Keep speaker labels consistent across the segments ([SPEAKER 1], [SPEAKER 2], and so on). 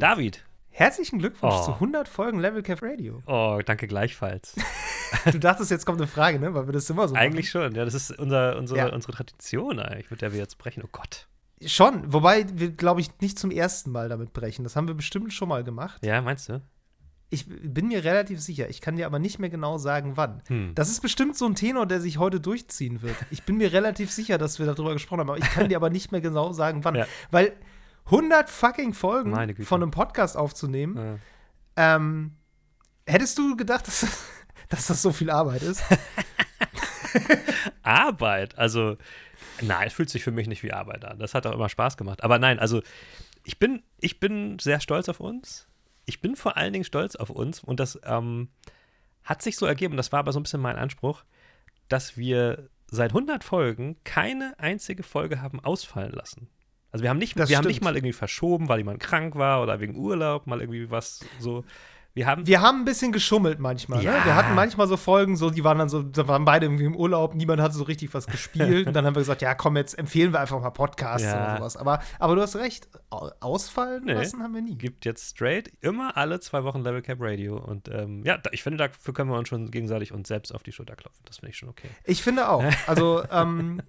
[SPEAKER 1] David.
[SPEAKER 2] Herzlichen Glückwunsch
[SPEAKER 1] Oh.
[SPEAKER 2] zu 100 Folgen Level Cap Radio.
[SPEAKER 1] Oh, danke gleichfalls.
[SPEAKER 2] Du dachtest, jetzt kommt eine Frage, ne? Weil wir das immer so
[SPEAKER 1] eigentlich schon, ja, das ist unser, unsere,
[SPEAKER 2] Ja.
[SPEAKER 1] unsere Tradition eigentlich, mit der wir jetzt brechen. Oh Gott.
[SPEAKER 2] machen. Schon, wobei wir, glaube ich, nicht zum ersten Mal damit brechen. Das haben wir bestimmt schon mal gemacht.
[SPEAKER 1] Ja, meinst du?
[SPEAKER 2] Ich bin mir relativ sicher. Ich kann dir aber nicht mehr genau sagen, wann.
[SPEAKER 1] Hm.
[SPEAKER 2] Das ist bestimmt so ein Tenor, der sich heute durchziehen wird. Ich bin mir relativ sicher, dass wir darüber gesprochen haben, aber ich kann dir aber nicht mehr genau sagen, wann.
[SPEAKER 1] Ja.
[SPEAKER 2] Weil 100 fucking Folgen von einem Podcast aufzunehmen,
[SPEAKER 1] Ja.
[SPEAKER 2] ähm, hättest du gedacht, dass, dass das so viel Arbeit ist?
[SPEAKER 1] Arbeit, also nein, es fühlt sich für mich nicht wie Arbeit an. Das hat auch immer Spaß gemacht. Aber nein, also ich bin, ich bin sehr stolz auf uns. Ich bin vor allen Dingen stolz auf uns und das ähm, hat sich so ergeben, das war aber so ein bisschen mein Anspruch, dass wir seit 100 Folgen keine einzige Folge haben ausfallen lassen. Also wir haben nicht,
[SPEAKER 2] Das
[SPEAKER 1] wir haben nicht mal irgendwie verschoben, weil jemand krank war oder wegen Urlaub, mal irgendwie was so. Wir haben
[SPEAKER 2] Wir haben ein bisschen geschummelt manchmal. Ne?
[SPEAKER 1] Ja.
[SPEAKER 2] Wir hatten manchmal so Folgen, so die waren dann so, da waren beide irgendwie im Urlaub, niemand hat so richtig was gespielt. und dann haben wir gesagt, ja, komm, jetzt empfehlen wir einfach mal Podcasts
[SPEAKER 1] Ja.
[SPEAKER 2] oder sowas. Aber, aber du hast recht, au- ausfallen
[SPEAKER 1] Nee.
[SPEAKER 2] lassen haben wir nie.
[SPEAKER 1] gibt jetzt straight immer alle zwei Wochen Level Cap Radio. Und ähm, ja, ich finde, dafür können wir uns schon gegenseitig uns selbst auf die Schulter klopfen. Das finde ich schon okay.
[SPEAKER 2] Ich finde auch. Also, ähm,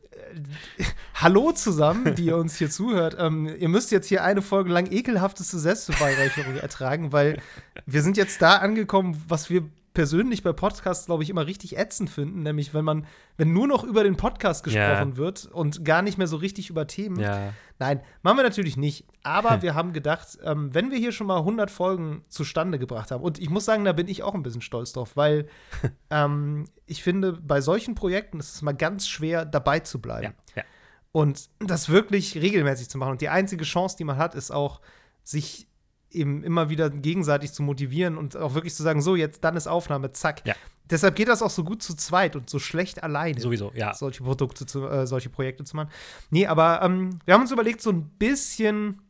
[SPEAKER 2] äh, hallo zusammen, die ihr uns hier zuhört. Ähm, ihr müsst jetzt hier eine Folge lang ekelhafteste Selbstbeweihräucherung ertragen, weil wir sind jetzt da angekommen, was wir persönlich bei Podcasts, glaube ich, immer richtig ätzend finden, nämlich wenn man, wenn nur noch über den Podcast gesprochen
[SPEAKER 1] Ja.
[SPEAKER 2] wird und gar nicht mehr so richtig über Themen.
[SPEAKER 1] Ja.
[SPEAKER 2] Nein, machen wir natürlich nicht. Aber wir haben gedacht, ähm, wenn wir hier schon mal 100 Folgen zustande gebracht haben, und ich muss sagen, da bin ich auch ein bisschen stolz drauf, weil ähm, ich finde, bei solchen Projekten ist es mal ganz schwer, dabei zu bleiben.
[SPEAKER 1] Ja. ja.
[SPEAKER 2] Und das wirklich regelmäßig zu machen. Und die einzige Chance, die man hat, ist auch, sich eben immer wieder gegenseitig zu motivieren und auch wirklich zu sagen, so, jetzt dann ist Aufnahme, zack.
[SPEAKER 1] Ja.
[SPEAKER 2] Deshalb geht das auch so gut zu zweit und so schlecht alleine
[SPEAKER 1] Sowieso, ja.
[SPEAKER 2] solche Produkte zu, äh, solche Projekte zu machen. Nee, aber ähm, wir haben uns überlegt, so ein bisschen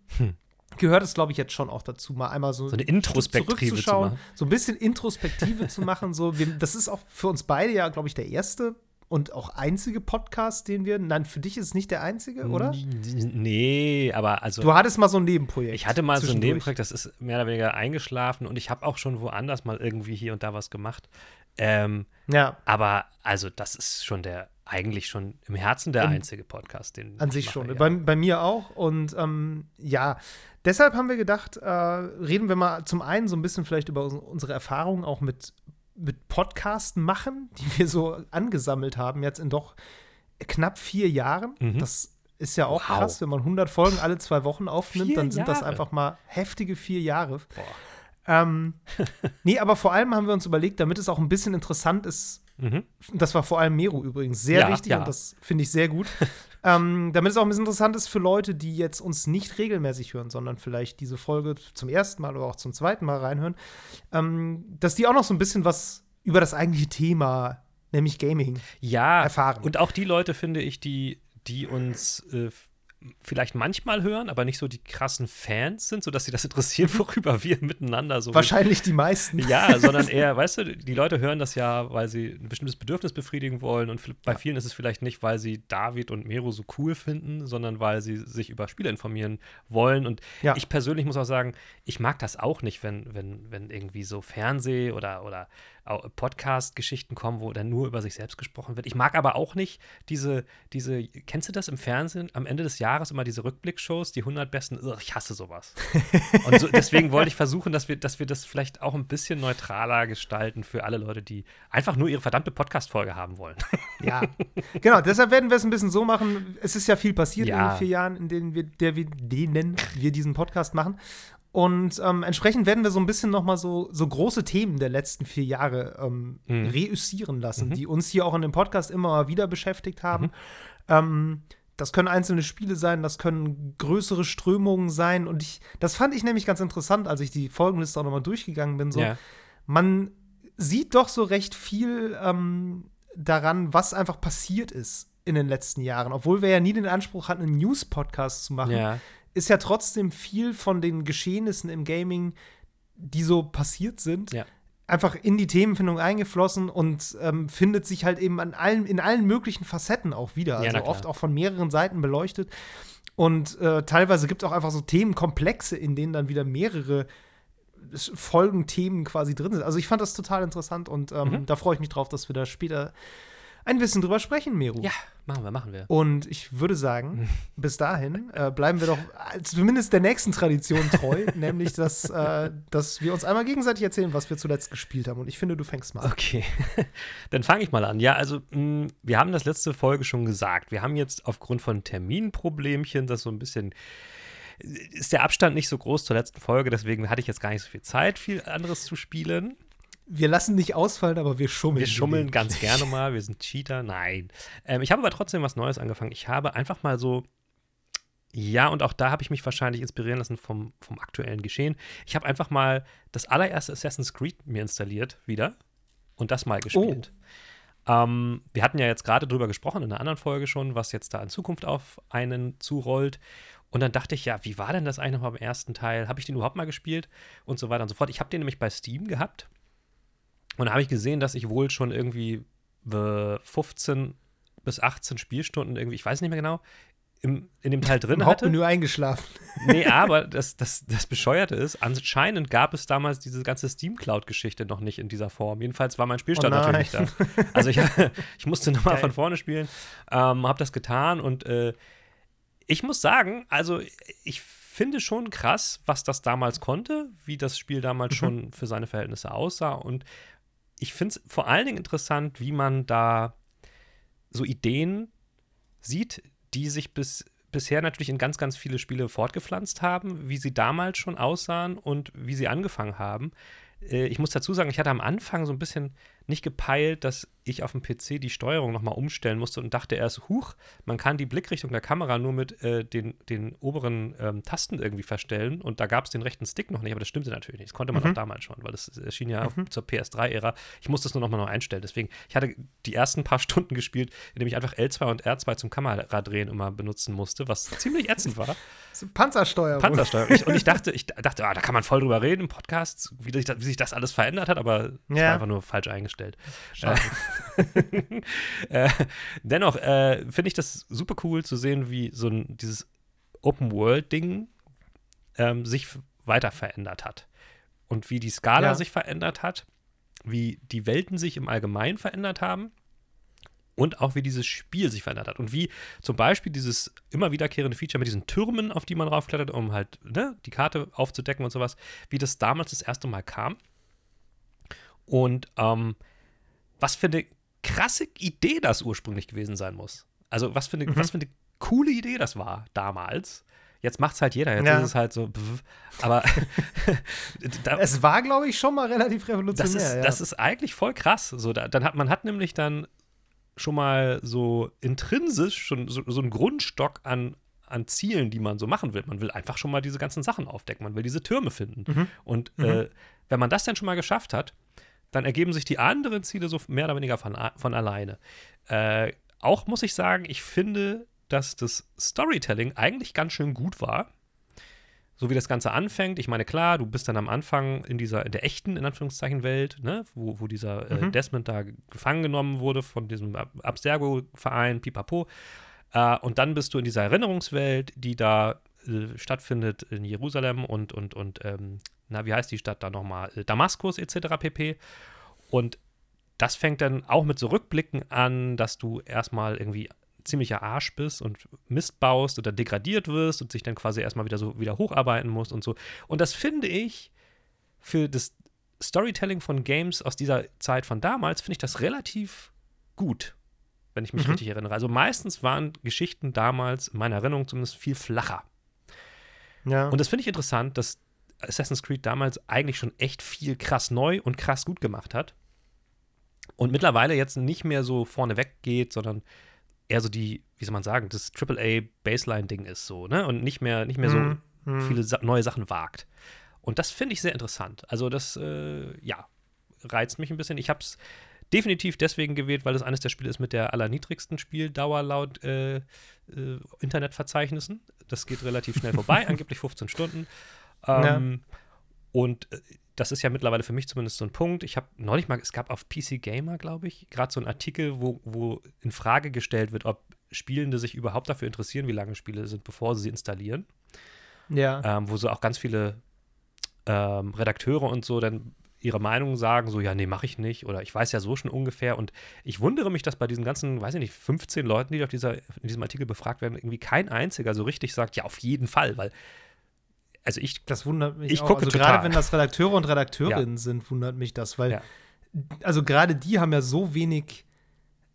[SPEAKER 2] gehört es, glaube ich, jetzt schon auch dazu, mal einmal so,
[SPEAKER 1] Hm. So eine Introspektive zu machen.
[SPEAKER 2] so ein bisschen Introspektive zu machen. So, wir, das ist auch für uns beide ja, glaube ich, der erste und auch einzige Podcast, den wir. Nein, für dich ist es nicht der einzige, oder?
[SPEAKER 1] Nee, aber also.
[SPEAKER 2] Du hattest mal so ein Nebenprojekt.
[SPEAKER 1] ich hatte mal so ein. Nebenprojekt, das ist mehr oder weniger eingeschlafen und ich habe auch schon woanders mal irgendwie hier und da was gemacht. Ähm,
[SPEAKER 2] Ja,
[SPEAKER 1] aber also, das ist schon der, eigentlich schon im Herzen der einzige Podcast, den
[SPEAKER 2] An
[SPEAKER 1] ich
[SPEAKER 2] sich
[SPEAKER 1] mache,
[SPEAKER 2] schon.
[SPEAKER 1] Ja.
[SPEAKER 2] Bei, bei mir auch. Und ähm, ja, deshalb haben wir gedacht, äh, reden wir mal zum einen so ein bisschen vielleicht über unsere Erfahrungen auch mit, mit Podcasten machen, die wir so angesammelt haben, jetzt in doch knapp vier Jahren.
[SPEAKER 1] Mhm.
[SPEAKER 2] Das ist ja auch
[SPEAKER 1] Wow.
[SPEAKER 2] krass, wenn man 100 Folgen alle zwei Wochen aufnimmt,
[SPEAKER 1] Vier
[SPEAKER 2] dann sind das
[SPEAKER 1] Jahre.
[SPEAKER 2] einfach mal heftige vier Jahre.
[SPEAKER 1] Boah.
[SPEAKER 2] Ähm, nee, aber vor allem haben wir uns überlegt, damit es auch ein bisschen interessant ist,
[SPEAKER 1] Mhm.
[SPEAKER 2] das war vor allem Meru übrigens sehr
[SPEAKER 1] Ja,
[SPEAKER 2] wichtig
[SPEAKER 1] ja.
[SPEAKER 2] und das finde ich sehr gut. Ähm, damit es auch ein bisschen interessant ist für Leute, die jetzt uns nicht regelmäßig hören, sondern vielleicht diese Folge zum ersten Mal oder auch zum zweiten Mal reinhören, ähm, dass die auch noch so ein bisschen was über das eigentliche Thema, nämlich Gaming,
[SPEAKER 1] Ja,
[SPEAKER 2] erfahren.
[SPEAKER 1] und auch die Leute, finde ich, die, die uns äh, vielleicht manchmal hören, aber nicht so die krassen Fans sind, sodass sie das interessieren, worüber wir miteinander so
[SPEAKER 2] Wahrscheinlich die meisten.
[SPEAKER 1] Ja, sondern eher, weißt du, die Leute hören das ja, weil sie ein bestimmtes Bedürfnis befriedigen wollen und bei vielen ist es vielleicht nicht, weil sie David und Mero so cool finden, sondern weil sie sich über Spiele informieren wollen. Und
[SPEAKER 2] Ja.
[SPEAKER 1] ich persönlich muss auch sagen, ich mag das auch nicht, wenn, wenn, wenn irgendwie so Fernseh- oder, oder Podcast-Geschichten kommen, wo dann nur über sich selbst gesprochen wird. Ich mag aber auch nicht diese, diese, kennst du das im Fernsehen, am Ende des Jahres immer diese Rückblickshows, die 100 besten, Ugh, ich hasse sowas. Und so, deswegen wollte ich versuchen, dass wir, dass wir das vielleicht auch ein bisschen neutraler gestalten für alle Leute, die einfach nur ihre verdammte Podcast-Folge haben wollen.
[SPEAKER 2] Ja, genau. Deshalb werden wir es ein bisschen so machen. Es ist ja viel passiert in
[SPEAKER 1] Ja.
[SPEAKER 2] den vier Jahren, in denen wir, der wir, denen wir diesen Podcast machen. Und ähm, entsprechend werden wir so ein bisschen noch mal so, so große Themen der letzten vier Jahre ähm,
[SPEAKER 1] Mhm.
[SPEAKER 2] reüssieren lassen, die uns hier auch in dem Podcast immer mal wieder beschäftigt haben. Ähm, das können einzelne Spiele sein, das können größere Strömungen sein. Und ich, das fand ich nämlich ganz interessant, als ich die Folgenliste auch noch mal durchgegangen bin. So,
[SPEAKER 1] Ja.
[SPEAKER 2] man sieht doch so recht viel ähm, daran, was einfach passiert ist in den letzten Jahren. Obwohl wir ja nie den Anspruch hatten, einen News-Podcast zu machen,
[SPEAKER 1] Ja.
[SPEAKER 2] Ist ja trotzdem viel von den Geschehnissen im Gaming, die so passiert sind,
[SPEAKER 1] Ja.
[SPEAKER 2] einfach in die Themenfindung eingeflossen und ähm, findet sich halt eben an allen, in allen möglichen Facetten auch wieder.
[SPEAKER 1] Ja,
[SPEAKER 2] Also oft auch von mehreren Seiten beleuchtet. Und äh, teilweise gibt es auch einfach so Themenkomplexe, in denen dann wieder mehrere Folgenthemen quasi drin sind. Also ich fand das total interessant und ähm, mhm. da freue ich mich drauf, dass wir da später ein bisschen drüber sprechen, Meru.
[SPEAKER 1] Ja, machen wir, machen wir.
[SPEAKER 2] Und ich würde sagen, bis dahin äh, bleiben wir doch zumindest der nächsten Tradition treu, nämlich, dass, äh, dass wir uns einmal gegenseitig erzählen, was wir zuletzt gespielt haben. Und ich finde, du fängst mal
[SPEAKER 1] an. Okay, dann fange ich mal an. Ja, also mh, wir haben das letzte Folge schon gesagt. Wir haben jetzt aufgrund von Terminproblemchen das so ein bisschen ist der Abstand nicht so groß zur letzten Folge, deswegen hatte ich jetzt gar nicht so viel Zeit, viel anderes zu spielen.
[SPEAKER 2] Wir lassen nicht ausfallen, aber wir schummeln.
[SPEAKER 1] Wir schummeln ganz gerne mal. Wir sind Cheater. Nein. Ähm, ich habe aber trotzdem was Neues angefangen. Ich habe einfach mal so. Ja, und auch da habe ich mich wahrscheinlich inspirieren lassen vom, vom aktuellen Geschehen. Ich habe einfach mal das allererste Assassin's Creed mir installiert wieder und das mal gespielt. Oh. Ähm, wir hatten ja jetzt gerade drüber gesprochen in einer anderen Folge schon, was jetzt da in Zukunft auf einen zurollt. Und dann dachte ich, ja, wie war denn das eigentlich noch beim ersten Teil? Habe ich den überhaupt mal gespielt? Und so weiter und so fort. Ich habe den nämlich bei Steam gehabt und da habe ich gesehen, dass ich wohl schon irgendwie 15 bis 18 Spielstunden irgendwie, ich weiß nicht mehr genau, im, in dem Teil drin Im hatte.
[SPEAKER 2] Hauptmenü eingeschlafen.
[SPEAKER 1] Nee, aber das, das, das Bescheuerte ist, anscheinend gab es damals diese ganze Steam Cloud-Geschichte noch nicht in dieser Form. Jedenfalls war mein Spielstand oh natürlich nicht da. Also ich, ich musste nochmal von vorne spielen, ähm, habe das getan und äh, ich muss sagen, also ich finde schon krass, was das damals konnte, wie das Spiel damals mhm. schon für seine Verhältnisse aussah und ich finde es vor allen Dingen interessant, wie man da so Ideen sieht, die sich bis, bisher natürlich in ganz, ganz viele Spiele fortgepflanzt haben, wie sie damals schon aussahen und wie sie angefangen haben. Äh, ich muss dazu sagen, ich hatte am Anfang so ein bisschen nicht gepeilt, dass ich auf dem PC die Steuerung nochmal umstellen musste und dachte erst, huch, man kann die Blickrichtung der Kamera nur mit äh, den, den oberen ähm, Tasten irgendwie verstellen und da gab es den rechten Stick noch nicht, aber das stimmte natürlich nicht. Das konnte man mhm. auch damals schon, weil das erschien ja mhm. zur PS3-Ära. Ich musste es nur nochmal neu einstellen. Deswegen, ich hatte die ersten paar Stunden gespielt, indem ich einfach L2 und R2 zum Kameradrehen immer benutzen musste, was ziemlich ätzend war.
[SPEAKER 2] Panzersteuerung.
[SPEAKER 1] Panzersteuerung. und ich dachte, ich dachte, ah, da kann man voll drüber reden im Podcast, wie, wie sich das alles verändert hat, aber es ja. war einfach nur falsch eingestellt. Schade. äh, dennoch äh, finde ich das super cool zu sehen, wie so ein, dieses Open-World-Ding ähm, sich weiter verändert hat. Und wie die Skala ja. sich verändert hat, wie die Welten sich im Allgemeinen verändert haben und auch wie dieses Spiel sich verändert hat. Und wie zum Beispiel dieses immer wiederkehrende Feature mit diesen Türmen, auf die man raufklettert, um halt ne, die Karte aufzudecken und sowas, wie das damals das erste Mal kam. Und ähm, was für eine krasse Idee das ursprünglich gewesen sein muss. Also was für eine, mhm. was für eine coole Idee das war damals. Jetzt macht es halt jeder. Jetzt ja. ist es halt so. Pff, aber
[SPEAKER 2] da, es war, glaube ich, schon mal relativ revolutionär.
[SPEAKER 1] Das ist,
[SPEAKER 2] ja.
[SPEAKER 1] das ist eigentlich voll krass. So, da, dann hat man hat nämlich dann schon mal so intrinsisch schon so, so einen Grundstock an, an Zielen, die man so machen will. Man will einfach schon mal diese ganzen Sachen aufdecken. Man will diese Türme finden. Mhm. Und mhm. Äh, wenn man das dann schon mal geschafft hat, dann ergeben sich die anderen Ziele so mehr oder weniger von, von alleine. Äh, auch muss ich sagen, ich finde, dass das Storytelling eigentlich ganz schön gut war. So wie das Ganze anfängt. Ich meine, klar, du bist dann am Anfang in dieser, in der echten, in Anführungszeichen, Welt, ne, wo, wo dieser äh, mhm. Desmond da gefangen genommen wurde von diesem Abstergo-Verein, pipapo. Äh, und dann bist du in dieser Erinnerungswelt, die da äh, stattfindet in Jerusalem und, und, und ähm, na, wie heißt die Stadt da nochmal? Äh, Damaskus etc. pp. Und das fängt dann auch mit so Rückblicken an, dass du erstmal irgendwie ziemlicher Arsch bist und Mist baust oder degradiert wirst und sich dann quasi erstmal wieder so wieder hocharbeiten musst und so. Und das finde ich für das Storytelling von Games aus dieser Zeit von damals, finde ich das relativ gut, wenn ich mich mhm. richtig erinnere. Also meistens waren Geschichten damals, in meiner Erinnerung zumindest, viel flacher. Ja. Und das finde ich interessant, dass Assassin's Creed damals eigentlich schon echt viel krass neu und krass gut gemacht hat. Und mittlerweile jetzt nicht mehr so vorneweg geht, sondern eher so die, wie soll man sagen, das AAA-Baseline-Ding ist so, ne? Und nicht mehr, nicht mehr so mm, mm. viele sa neue Sachen wagt. Und das finde ich sehr interessant. Also, das, äh, ja, reizt mich ein bisschen. Ich habe es definitiv deswegen gewählt, weil es eines der Spiele ist mit der allerniedrigsten Spieldauer laut äh, äh, Internetverzeichnissen. Das geht relativ schnell vorbei, angeblich 15 Stunden. Ähm, ja. Und äh, das ist ja mittlerweile für mich zumindest so ein Punkt. Ich habe neulich mal, es gab auf PC Gamer, glaube ich, gerade so einen Artikel, wo, wo in Frage gestellt wird, ob Spielende sich überhaupt dafür interessieren, wie lange Spiele sind, bevor sie sie installieren.
[SPEAKER 2] Ja.
[SPEAKER 1] Ähm, wo so auch ganz viele ähm, Redakteure und so dann ihre Meinung sagen, so, ja, nee, mache ich nicht oder ich weiß ja so schon ungefähr und ich wundere mich, dass bei diesen ganzen, weiß ich nicht, 15 Leuten, die auf dieser, in diesem Artikel befragt werden, irgendwie kein einziger so richtig sagt, ja, auf jeden Fall, weil also ich,
[SPEAKER 2] Das wundert mich
[SPEAKER 1] Ich
[SPEAKER 2] auch.
[SPEAKER 1] gucke
[SPEAKER 2] also
[SPEAKER 1] total.
[SPEAKER 2] gerade wenn das Redakteure und Redakteurinnen sind, wundert mich das, weil
[SPEAKER 1] Ja.
[SPEAKER 2] also gerade die haben ja so wenig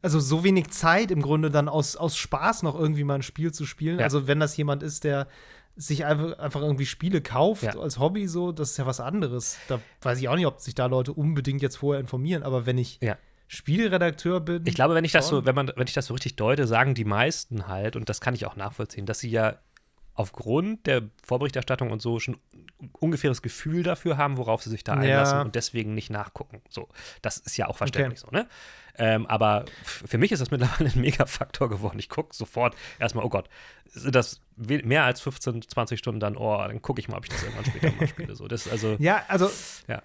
[SPEAKER 2] also so wenig Zeit im Grunde dann aus, aus Spaß noch irgendwie mal ein Spiel zu spielen.
[SPEAKER 1] Ja.
[SPEAKER 2] Also wenn das jemand ist, der sich einfach, irgendwie Spiele kauft
[SPEAKER 1] Ja.
[SPEAKER 2] als Hobby so, das ist ja was anderes. Da weiß ich auch nicht, ob sich da Leute unbedingt jetzt vorher informieren, aber wenn ich
[SPEAKER 1] Ja.
[SPEAKER 2] Spielredakteur bin,
[SPEAKER 1] Ich glaube, wenn ich das so, wenn man, wenn ich das so richtig deute, sagen die meisten halt, und das kann ich auch nachvollziehen, dass sie ja aufgrund der Vorberichterstattung und so schon ein ungefähres Gefühl dafür haben, worauf sie sich da
[SPEAKER 2] Ja.
[SPEAKER 1] einlassen und deswegen nicht nachgucken. So, das ist ja auch verständlich so, ne? Ähm, aber für mich ist das mittlerweile ein Megafaktor geworden. Ich gucke sofort erstmal, oh Gott, sind das mehr als 15, 20 Stunden dann, oh, dann gucke ich mal, ob ich das irgendwann später mal spiele. So, das, also,
[SPEAKER 2] Ja, also
[SPEAKER 1] Ja.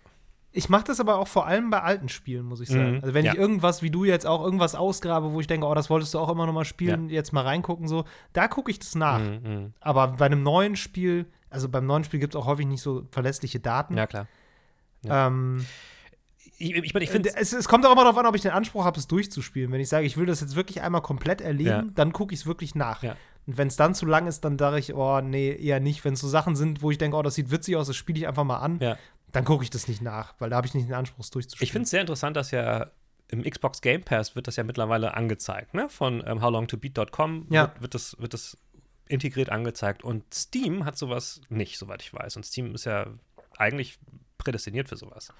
[SPEAKER 2] ich mache das aber auch vor allem bei alten Spielen, muss ich sagen.
[SPEAKER 1] Mhm,
[SPEAKER 2] Also wenn
[SPEAKER 1] ja.
[SPEAKER 2] ich irgendwas, wie du jetzt auch, irgendwas ausgrabe, wo ich denke, oh, das wolltest du auch immer noch mal spielen, jetzt mal reingucken, so, da gucke ich das nach.
[SPEAKER 1] mm, mm.
[SPEAKER 2] Aber bei einem neuen Spiel, also beim neuen Spiel gibt es auch häufig nicht so verlässliche Daten.
[SPEAKER 1] ja, klar.
[SPEAKER 2] Ähm,
[SPEAKER 1] Ich, ich, ich finde
[SPEAKER 2] es, es kommt auch immer darauf an, ob ich den Anspruch habe, es durchzuspielen. Wenn ich sage, ich will das jetzt wirklich einmal komplett erleben,
[SPEAKER 1] Ja.
[SPEAKER 2] dann gucke ich es wirklich nach.
[SPEAKER 1] Ja.
[SPEAKER 2] Und wenn es dann zu lang ist, dann sage ich, oh, nee, eher nicht. Wenn es so Sachen sind, wo ich denke, oh, das sieht witzig aus, das spiele ich einfach mal an,
[SPEAKER 1] ja.
[SPEAKER 2] dann gucke ich das nicht nach, weil da habe ich nicht den Anspruch, es durchzuspielen.
[SPEAKER 1] Ich finde es sehr interessant, dass ja im Xbox Game Pass wird das ja mittlerweile angezeigt, ne? Von ähm, howlongtobeat.com
[SPEAKER 2] Ja.
[SPEAKER 1] wird, wird, das, wird das integriert angezeigt. Und Steam hat sowas nicht, soweit ich weiß. Und Steam ist ja eigentlich prädestiniert für sowas.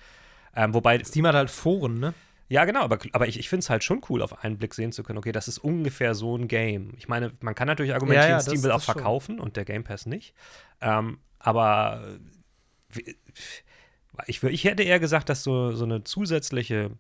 [SPEAKER 1] Ähm, wobei,
[SPEAKER 2] Steam hat halt Foren, ne?
[SPEAKER 1] ja, genau, aber, aber ich, ich finde es halt schon cool, auf einen Blick sehen zu können, okay, das ist ungefähr so ein Game. Ich meine, man kann natürlich argumentieren,
[SPEAKER 2] Ja, ja,
[SPEAKER 1] Steam
[SPEAKER 2] das-
[SPEAKER 1] will auch
[SPEAKER 2] das schon.
[SPEAKER 1] verkaufen und der Game Pass nicht. Ähm, aber wie- ich, ich hätte eher gesagt, dass so, so eine zusätzliche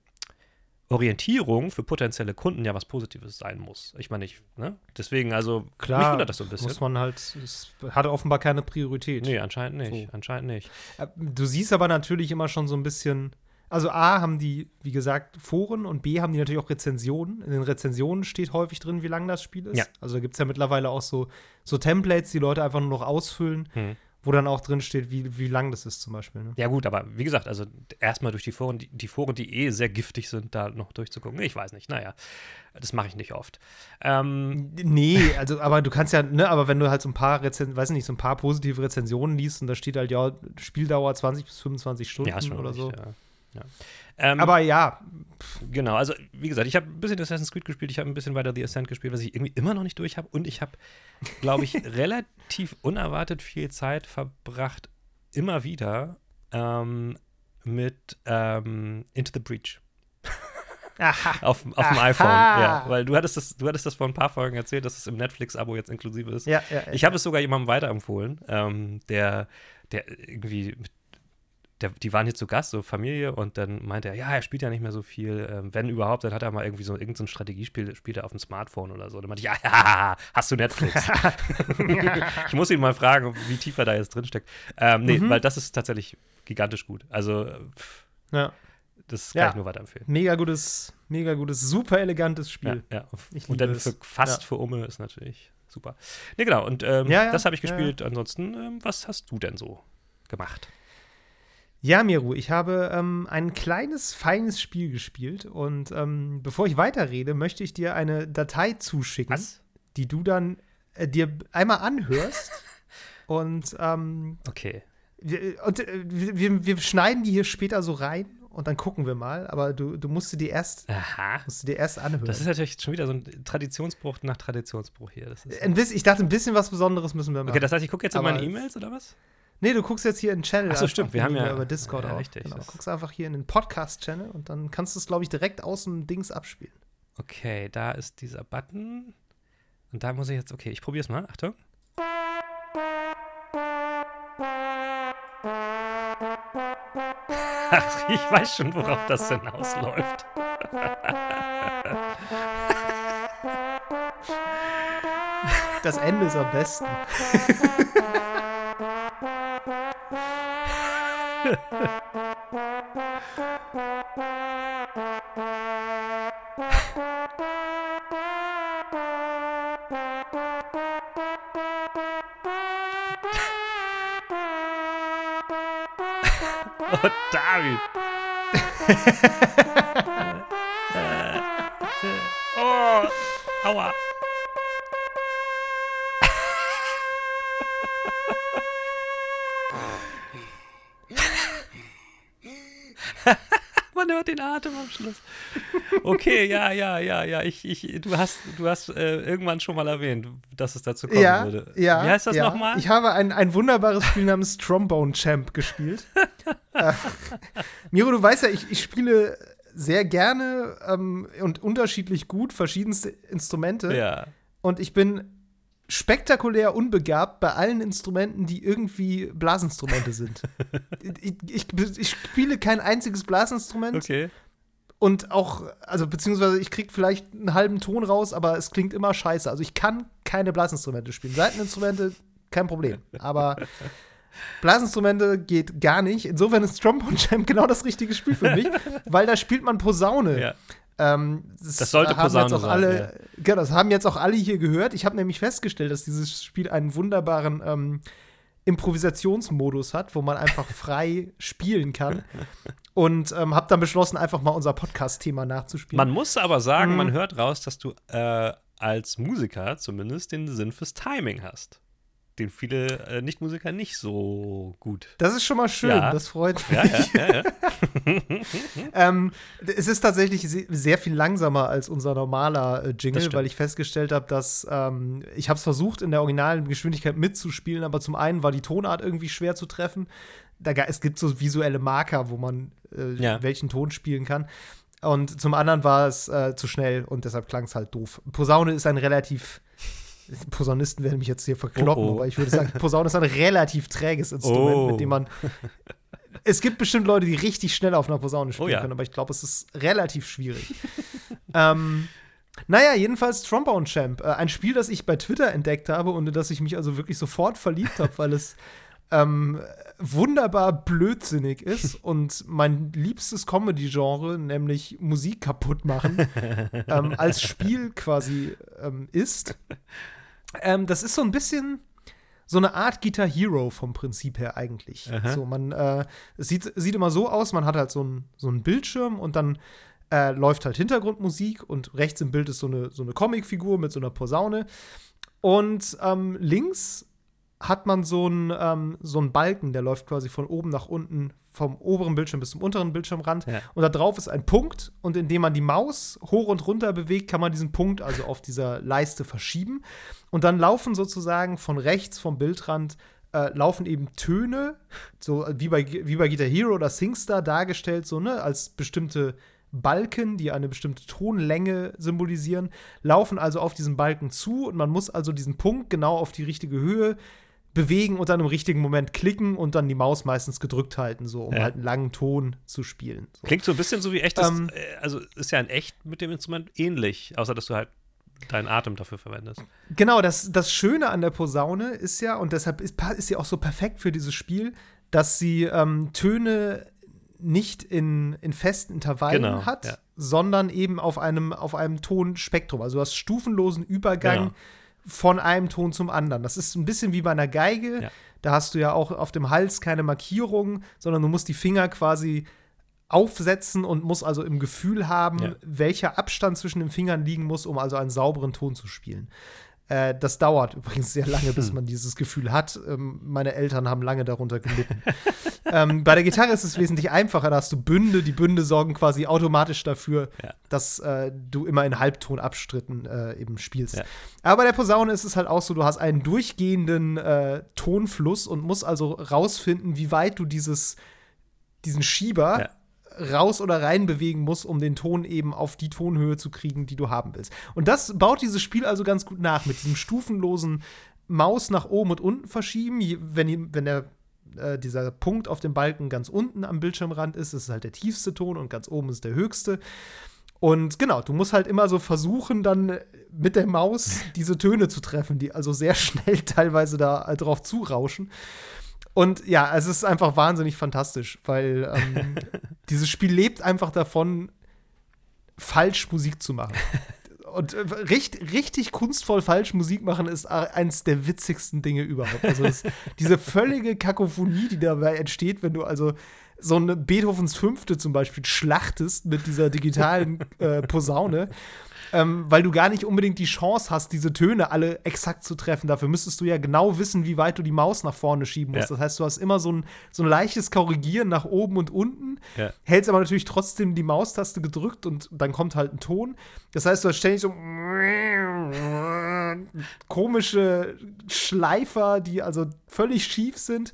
[SPEAKER 1] Orientierung für potenzielle Kunden ja was Positives sein muss. Ich meine, ich, ne? Deswegen, also, mich
[SPEAKER 2] Klar,
[SPEAKER 1] wundert das so ein bisschen.
[SPEAKER 2] muss man halt, es hat offenbar keine Priorität.
[SPEAKER 1] Nee, anscheinend nicht.
[SPEAKER 2] So.
[SPEAKER 1] Anscheinend nicht.
[SPEAKER 2] Äh, Du siehst aber natürlich immer schon so ein bisschen. Also A haben die, wie gesagt, Foren und B haben die natürlich auch Rezensionen. In den Rezensionen steht häufig drin, wie lang das Spiel ist.
[SPEAKER 1] Ja.
[SPEAKER 2] Also da gibt es ja mittlerweile auch so, so Templates, die Leute einfach nur noch ausfüllen,
[SPEAKER 1] Hm.
[SPEAKER 2] Wo dann auch drin steht, wie, wie lang das ist zum Beispiel. Ne?
[SPEAKER 1] Ja, gut, aber wie gesagt, also erstmal durch die Foren, die, die Foren, die eh sehr giftig sind, da noch durchzugucken. Ich weiß nicht, naja, das mache ich nicht oft. Ähm,
[SPEAKER 2] Nee, also, aber du kannst ja, ne, aber wenn du halt so ein paar Rezen weiß nicht, so ein paar positive Rezensionen liest und da steht halt, ja, Spieldauer 20 bis 25 Stunden
[SPEAKER 1] ja,
[SPEAKER 2] oder
[SPEAKER 1] richtig,
[SPEAKER 2] so.
[SPEAKER 1] Ja. Ja. Ähm,
[SPEAKER 2] Aber ja,
[SPEAKER 1] Genau, also wie gesagt, ich habe ein bisschen Assassin's Creed gespielt, ich habe ein bisschen weiter The Ascent gespielt, was ich irgendwie immer noch nicht durch habe. Und ich habe, glaube ich, relativ unerwartet viel Zeit verbracht, immer wieder ähm, mit ähm, Into the Breach
[SPEAKER 2] aha.
[SPEAKER 1] auf, auf dem
[SPEAKER 2] Aha.
[SPEAKER 1] iPhone. Ja, weil du hattest, das, du hattest das vor ein paar Folgen erzählt, dass es im Netflix-Abo jetzt inklusive ist.
[SPEAKER 2] Ja, ja,
[SPEAKER 1] Ich habe es sogar jemandem weiterempfohlen, ähm, der, der irgendwie, der, die waren hier zu Gast, so Familie, und dann meinte er, ja, er spielt ja nicht mehr so viel. Ähm, wenn überhaupt, dann hat er mal irgendwie so irgendein Strategiespiel, spielt er auf dem Smartphone oder so. Und dann meinte ich, ja, ja, hast du Netflix? ich muss ihn mal fragen, wie tief er da jetzt drin steckt. Ähm, nee,
[SPEAKER 2] Mhm.
[SPEAKER 1] weil das ist tatsächlich gigantisch gut. Also, pff,
[SPEAKER 2] ja.
[SPEAKER 1] das kann
[SPEAKER 2] Ja.
[SPEAKER 1] ich nur weiterempfehlen.
[SPEAKER 2] Mega gutes, mega gutes, super elegantes Spiel.
[SPEAKER 1] Ja, Und dann für, fast für Umme ist natürlich super. Nee, genau. Und ähm, das habe ich gespielt. Ansonsten, ähm, was hast du denn so gemacht?
[SPEAKER 2] Ja, Miru, ich habe ähm, ein kleines, feines Spiel gespielt und ähm, bevor ich weiterrede, möchte ich dir eine Datei zuschicken,
[SPEAKER 1] Was?
[SPEAKER 2] die du dann äh, dir einmal anhörst und, ähm,
[SPEAKER 1] Okay.
[SPEAKER 2] wir, und äh, wir, wir schneiden die hier später so rein und dann gucken wir mal, aber du, du musst sie dir erst,
[SPEAKER 1] Aha.
[SPEAKER 2] musst du dir erst anhören.
[SPEAKER 1] Das ist natürlich schon wieder so ein Traditionsbruch nach Traditionsbruch hier. Das ist,
[SPEAKER 2] ein bisschen, ich dachte, ein bisschen was Besonderes müssen wir machen.
[SPEAKER 1] okay, das heißt, ich gucke jetzt in
[SPEAKER 2] Aber
[SPEAKER 1] meine
[SPEAKER 2] es-
[SPEAKER 1] E-Mails oder was?
[SPEAKER 2] Nee, du guckst jetzt hier in den Channel.
[SPEAKER 1] Ach so,
[SPEAKER 2] einfach,
[SPEAKER 1] stimmt, wir haben ja-
[SPEAKER 2] über Discord
[SPEAKER 1] ja,
[SPEAKER 2] auch.
[SPEAKER 1] richtig,
[SPEAKER 2] Genau.
[SPEAKER 1] das-
[SPEAKER 2] Guckst einfach hier in den Podcast-Channel und dann kannst du es, glaube ich, direkt aus dem Dings abspielen.
[SPEAKER 1] Okay, da ist dieser Button. Und da muss ich jetzt, okay, ich probiere es mal. Achtung. Ach, ich weiß schon, worauf das hinausläuft.
[SPEAKER 2] Das Ende ist am besten.
[SPEAKER 1] oh, oh, aua. Man hört den Atem am Schluss. Okay, ja, ja, ja, ja. Ich, ich, du hast, du hast äh, irgendwann schon mal erwähnt, dass es dazu kommen
[SPEAKER 2] ja,
[SPEAKER 1] würde.
[SPEAKER 2] Ja,
[SPEAKER 1] Wie heißt das
[SPEAKER 2] ja.
[SPEAKER 1] nochmal?
[SPEAKER 2] Ich habe ein, ein wunderbares Spiel namens Trombone Champ gespielt. äh, Miro, du weißt ja, ich, ich spiele sehr gerne ähm, und unterschiedlich gut verschiedenste Instrumente.
[SPEAKER 1] Ja.
[SPEAKER 2] Und ich bin spektakulär unbegabt bei allen Instrumenten, die irgendwie Blasinstrumente sind. ich, ich, ich, spiele kein einziges Blasinstrument.
[SPEAKER 1] Okay.
[SPEAKER 2] Und auch, also beziehungsweise ich krieg vielleicht einen halben Ton raus, aber es klingt immer scheiße. Also ich kann keine Blasinstrumente spielen. Seiteninstrumente, kein Problem. Aber Blasinstrumente geht gar nicht. Insofern ist Trombone Jam genau das richtige Spiel für mich, weil da spielt man Posaune.
[SPEAKER 1] Ja.
[SPEAKER 2] Ähm, das,
[SPEAKER 1] Das sollte
[SPEAKER 2] haben
[SPEAKER 1] Posaune
[SPEAKER 2] jetzt auch
[SPEAKER 1] sein,
[SPEAKER 2] alle, genau, das haben jetzt auch alle hier gehört. Ich habe nämlich festgestellt, dass dieses Spiel einen wunderbaren ähm, Improvisationsmodus hat, wo man einfach frei spielen kann. Und ähm, habe dann beschlossen, einfach mal unser Podcast-Thema nachzuspielen.
[SPEAKER 1] Man muss aber sagen,
[SPEAKER 2] Mhm.
[SPEAKER 1] man hört raus, dass du äh, als Musiker zumindest den Sinn fürs Timing hast. Den viele äh, Nicht-Musiker nicht so gut.
[SPEAKER 2] das ist schon mal schön,
[SPEAKER 1] Ja.
[SPEAKER 2] das freut mich.
[SPEAKER 1] Ja, ja.
[SPEAKER 2] Ähm, es ist tatsächlich se- sehr viel langsamer als unser normaler äh, Jingle, weil ich festgestellt habe, dass ähm, ich habe es versucht, in der originalen Geschwindigkeit mitzuspielen, aber zum einen war die Tonart irgendwie schwer zu treffen. Da, es gibt so visuelle Marker, wo man äh, welchen Ton spielen kann. Und zum anderen war es äh, zu schnell und deshalb klang es halt doof. Posaune ist ein relativ Posaunisten werden mich jetzt hier verkloppen,
[SPEAKER 1] Oh, oh.
[SPEAKER 2] aber ich würde sagen, Posaune ist ein relativ träges Instrument,
[SPEAKER 1] Oh.
[SPEAKER 2] mit dem man es gibt bestimmt Leute, die richtig schnell auf einer Posaune spielen
[SPEAKER 1] Oh ja.
[SPEAKER 2] können, aber ich glaube, es ist relativ schwierig. ähm, naja, jedenfalls Trombone Champ. Äh, ein Spiel, das ich bei Twitter entdeckt habe und in das ich mich also wirklich sofort verliebt habe, weil es ähm, wunderbar blödsinnig ist und mein liebstes Comedy-Genre, nämlich Musik kaputt machen, ähm, als Spiel quasi ähm, ist. Ähm, das ist so ein bisschen so eine Art Guitar Hero vom Prinzip her eigentlich.
[SPEAKER 1] Aha.
[SPEAKER 2] So, man, äh, es sieht, sieht immer so aus, man hat halt so einen so einen Bildschirm und dann äh, läuft halt Hintergrundmusik und rechts im Bild ist so eine, so eine Comicfigur mit so einer Posaune. Und ähm, links hat man so einen, ähm, so einen Balken, der läuft quasi von oben nach unten, vom oberen Bildschirm bis zum unteren Bildschirmrand.
[SPEAKER 1] Ja.
[SPEAKER 2] Und da drauf ist ein Punkt und indem man die Maus hoch und runter bewegt, kann man diesen Punkt also auf dieser Leiste verschieben. Und dann laufen sozusagen von rechts vom Bildrand äh, laufen eben Töne, so wie bei, wie bei Guitar Hero oder SingStar dargestellt, so ne, als bestimmte Balken, die eine bestimmte Tonlänge symbolisieren, laufen also auf diesen Balken zu und man muss also diesen Punkt genau auf die richtige Höhe bewegen und dann im richtigen Moment klicken und dann die Maus meistens gedrückt halten, so um
[SPEAKER 1] Ja.
[SPEAKER 2] halt einen langen Ton zu spielen. So.
[SPEAKER 1] Klingt so ein bisschen so wie echtes,
[SPEAKER 2] Ähm,
[SPEAKER 1] äh, also ist ja in echt mit dem Instrument ähnlich, außer dass du halt deinen Atem dafür verwendest.
[SPEAKER 2] Genau, das, das Schöne an der Posaune ist ja, und deshalb ist, ist sie auch so perfekt für dieses Spiel, dass sie ähm, Töne nicht in, in festen Intervallen
[SPEAKER 1] Genau,
[SPEAKER 2] hat,
[SPEAKER 1] ja.
[SPEAKER 2] sondern eben auf einem, auf einem Tonspektrum. Also du hast stufenlosen Übergang
[SPEAKER 1] Genau.
[SPEAKER 2] Von einem Ton zum anderen. Das ist ein bisschen wie bei einer Geige.
[SPEAKER 1] Ja.
[SPEAKER 2] Da hast du ja auch auf dem Hals keine Markierung, sondern du musst die Finger quasi aufsetzen und musst also im Gefühl haben,
[SPEAKER 1] Ja.
[SPEAKER 2] welcher Abstand zwischen den Fingern liegen muss, um also einen sauberen Ton zu spielen. Äh, das dauert übrigens sehr lange, bis man dieses Gefühl hat. Ähm, meine Eltern haben lange darunter gelitten. ähm, bei der Gitarre ist es wesentlich einfacher. Da hast du Bünde. Die Bünde sorgen quasi automatisch dafür,
[SPEAKER 1] Ja.
[SPEAKER 2] dass äh, du immer in Halbtonabstritten äh, eben spielst.
[SPEAKER 1] Ja.
[SPEAKER 2] Aber bei der Posaune ist es halt auch so, du hast einen durchgehenden äh, Tonfluss und musst also rausfinden, wie weit du dieses, diesen Schieber
[SPEAKER 1] Ja.
[SPEAKER 2] Raus oder rein bewegen musst, um den Ton eben auf die Tonhöhe zu kriegen, die du haben willst. Und das baut dieses Spiel also ganz gut nach mit diesem stufenlosen Maus nach oben und unten verschieben. Wenn, wenn der äh, dieser Punkt auf dem Balken ganz unten am Bildschirmrand ist, ist es halt der tiefste Ton und ganz oben ist der höchste. Und genau, du musst halt immer so versuchen, dann mit der Maus diese Töne zu treffen, die also sehr schnell teilweise da drauf zurauschen. Und ja, es ist einfach wahnsinnig fantastisch, weil ähm, dieses Spiel lebt einfach davon, falsch Musik zu machen. Und äh, richtig, richtig kunstvoll falsch Musik machen ist eins der witzigsten Dinge überhaupt. Also diese völlige Kakophonie, die dabei entsteht, wenn du also so eine Beethovens Fünfte zum Beispiel schlachtest mit dieser digitalen äh, Posaune, ähm, weil du gar nicht unbedingt die Chance hast, diese Töne alle exakt zu treffen. Dafür müsstest du ja genau wissen, wie weit du die Maus nach vorne schieben musst.
[SPEAKER 1] Ja.
[SPEAKER 2] Das heißt, du hast immer so ein, so ein leichtes Korrigieren nach oben und unten,
[SPEAKER 1] Ja.
[SPEAKER 2] hältst aber natürlich trotzdem die Maustaste gedrückt und dann kommt halt ein Ton. Das heißt, du hast ständig so komische Schleifer, die also völlig schief sind.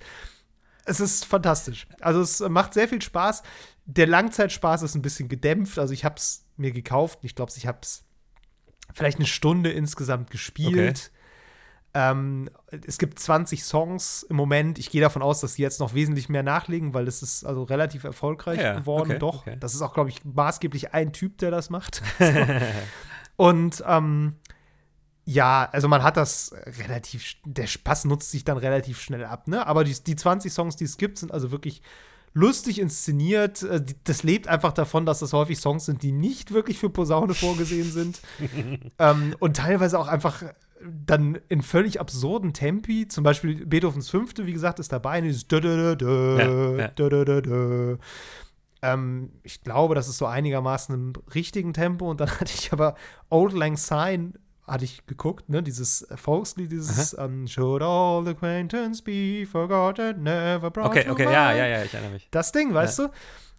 [SPEAKER 2] Es ist fantastisch. Also es macht sehr viel Spaß. Der Langzeitspaß ist ein bisschen gedämpft. Also ich habe es mir gekauft. Ich glaube, ich habe es vielleicht eine Stunde insgesamt gespielt. Ähm, es gibt 20 Songs im Moment. Ich gehe davon aus, dass sie jetzt noch wesentlich mehr nachlegen, weil es ist also relativ erfolgreich
[SPEAKER 1] Ja,
[SPEAKER 2] geworden.
[SPEAKER 1] okay,
[SPEAKER 2] Doch.
[SPEAKER 1] okay.
[SPEAKER 2] Das ist auch, glaube ich, maßgeblich ein Typ, der das macht. so. Und ähm, ja, also man hat das relativ, der Spaß nutzt sich dann relativ schnell ab, ne? Aber die, die 20 Songs, die es gibt, sind also wirklich lustig inszeniert. Äh, Das lebt einfach davon, dass das häufig Songs sind, die nicht wirklich für Posaune vorgesehen sind. ähm, und teilweise auch einfach dann in völlig absurden Tempi. Zum Beispiel Beethovens Fünfte, wie gesagt, ist dabei. Dieses. Ähm, ich glaube, das ist so einigermaßen im richtigen Tempo. Und dann hatte ich aber Old Lang Syne hatte ich geguckt, ne, dieses Volkslied, dieses um, Should all acquaintance be forgotten, never brought
[SPEAKER 1] Okay, okay, ja, ja, ja, ich erinnere mich.
[SPEAKER 2] Das Ding, weißt ja. du?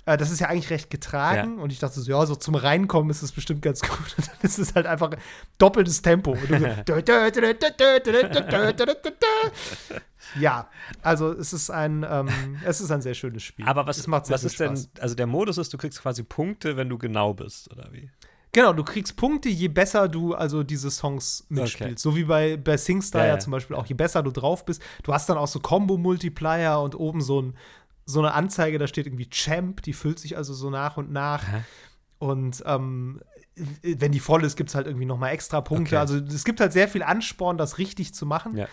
[SPEAKER 2] Das ist ja eigentlich recht getragen ja. und ich dachte so, ja, so zum Reinkommen ist es bestimmt ganz gut. Und dann ist es halt einfach doppeltes Tempo. Ja, also es ist ein, ähm, es ist ein sehr schönes Spiel.
[SPEAKER 1] Aber was,
[SPEAKER 2] es macht
[SPEAKER 1] was ist
[SPEAKER 2] Spaß.
[SPEAKER 1] denn, also der Modus ist, du kriegst quasi Punkte, wenn du genau bist, oder wie?
[SPEAKER 2] Genau, du kriegst Punkte, je besser du also diese Songs mitspielst. So wie bei, bei SingStar
[SPEAKER 1] Ja,
[SPEAKER 2] ja,
[SPEAKER 1] ja.
[SPEAKER 2] zum Beispiel auch, je besser du drauf bist. Du hast dann auch so Combo-Multiplier und oben so, ein, so eine Anzeige, da steht irgendwie Champ, die füllt sich also so nach und nach.
[SPEAKER 1] Aha.
[SPEAKER 2] Und ähm, wenn die voll ist, gibt es halt irgendwie noch mal extra Punkte.
[SPEAKER 1] Okay.
[SPEAKER 2] Also es gibt halt sehr viel Ansporn, das richtig zu machen.
[SPEAKER 1] Ja.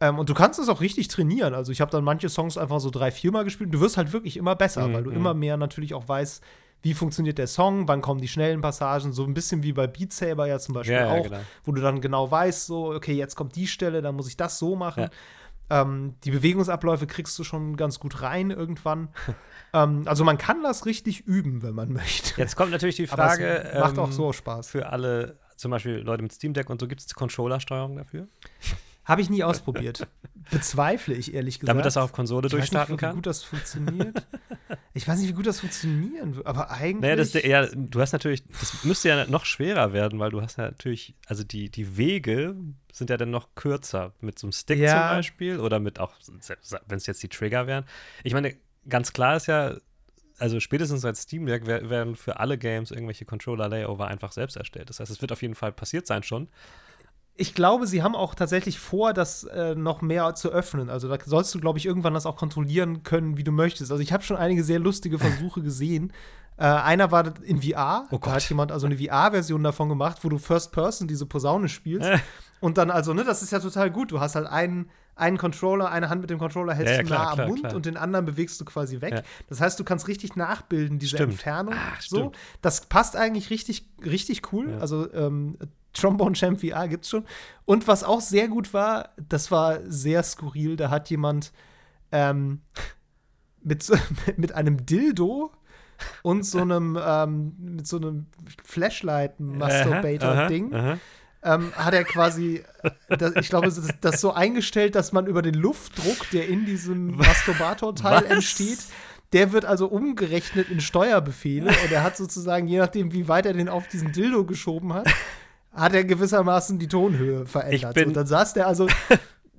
[SPEAKER 2] Ähm, und du kannst es auch richtig trainieren. Also ich habe dann manche Songs einfach so drei, viermal gespielt. Du wirst halt wirklich immer besser,
[SPEAKER 1] Mhm,
[SPEAKER 2] weil du
[SPEAKER 1] mhm.
[SPEAKER 2] immer mehr natürlich auch weißt, wie funktioniert der Song, wann kommen die schnellen Passagen, so ein bisschen wie bei Beat Saber ja zum Beispiel
[SPEAKER 1] Ja, ja,
[SPEAKER 2] auch,
[SPEAKER 1] genau.
[SPEAKER 2] wo du dann genau weißt, so, okay, jetzt kommt die Stelle, dann muss ich das so machen.
[SPEAKER 1] Ja.
[SPEAKER 2] Ähm, die Bewegungsabläufe kriegst du schon ganz gut rein irgendwann. ähm, also man kann das richtig üben, wenn man möchte.
[SPEAKER 1] Jetzt kommt natürlich die Frage,
[SPEAKER 2] macht auch
[SPEAKER 1] ähm,
[SPEAKER 2] so Spaß.
[SPEAKER 1] für alle, zum Beispiel Leute mit Steam Deck und so, gibt es Controller-Steuerung dafür?
[SPEAKER 2] Habe ich nie ausprobiert. Bezweifle ich ehrlich gesagt.
[SPEAKER 1] Damit das auch auf Konsole
[SPEAKER 2] ich weiß nicht,
[SPEAKER 1] durchstarten
[SPEAKER 2] wie
[SPEAKER 1] kann?
[SPEAKER 2] gut das funktioniert. ich weiß nicht, wie gut das funktionieren wird, aber eigentlich.
[SPEAKER 1] Naja, das ja, du hast natürlich, das müsste ja noch schwerer werden, weil du hast ja natürlich, also die, die Wege sind ja dann noch kürzer mit so einem Stick
[SPEAKER 2] Ja.
[SPEAKER 1] zum Beispiel oder mit auch, wenn es jetzt die Trigger wären. Ich meine, ganz klar ist ja, also spätestens seit Steam Deck wer- werden für alle Games irgendwelche Controller-Layover einfach selbst erstellt. Das heißt, es wird auf jeden Fall passiert sein schon.
[SPEAKER 2] Ich glaube, sie haben auch tatsächlich vor, das äh, noch mehr zu öffnen. Also da sollst du, glaube ich, irgendwann das auch kontrollieren können, wie du möchtest. Also ich habe schon einige sehr lustige Versuche gesehen. Äh, einer war in VR.
[SPEAKER 1] Oh
[SPEAKER 2] da hat jemand also eine VR-Version davon gemacht, wo du First Person diese Posaune spielst.
[SPEAKER 1] Äh.
[SPEAKER 2] Und dann also, ne, das ist ja total gut. Du hast halt einen, einen Controller, eine Hand mit dem Controller hältst
[SPEAKER 1] Ja, ja,
[SPEAKER 2] du
[SPEAKER 1] klar,
[SPEAKER 2] nah am
[SPEAKER 1] klar,
[SPEAKER 2] Mund
[SPEAKER 1] klar.
[SPEAKER 2] und den anderen bewegst du quasi weg.
[SPEAKER 1] Ja.
[SPEAKER 2] Das heißt, du kannst richtig nachbilden, diese
[SPEAKER 1] Stimmt.
[SPEAKER 2] Entfernung.
[SPEAKER 1] Ah,
[SPEAKER 2] so.
[SPEAKER 1] stimmt.
[SPEAKER 2] Das passt eigentlich richtig, richtig cool. Also ähm, Trombone Champ VR gibt's schon. Und was auch sehr gut war, das war sehr skurril. Da hat jemand ähm, mit, mit einem Dildo und so einem ähm, mit so einem Flashlight-Masturbator-Ding
[SPEAKER 1] Aha, aha.
[SPEAKER 2] ähm, hat er quasi, das, ich glaube, das, das so eingestellt, dass man über den Luftdruck, der in diesem Masturbator-Teil entsteht, der wird also umgerechnet in Steuerbefehle und er hat sozusagen, je nachdem, wie weit er den auf diesen Dildo geschoben hat, hat er gewissermaßen die Tonhöhe verändert.
[SPEAKER 1] bin-
[SPEAKER 2] und dann saß der also,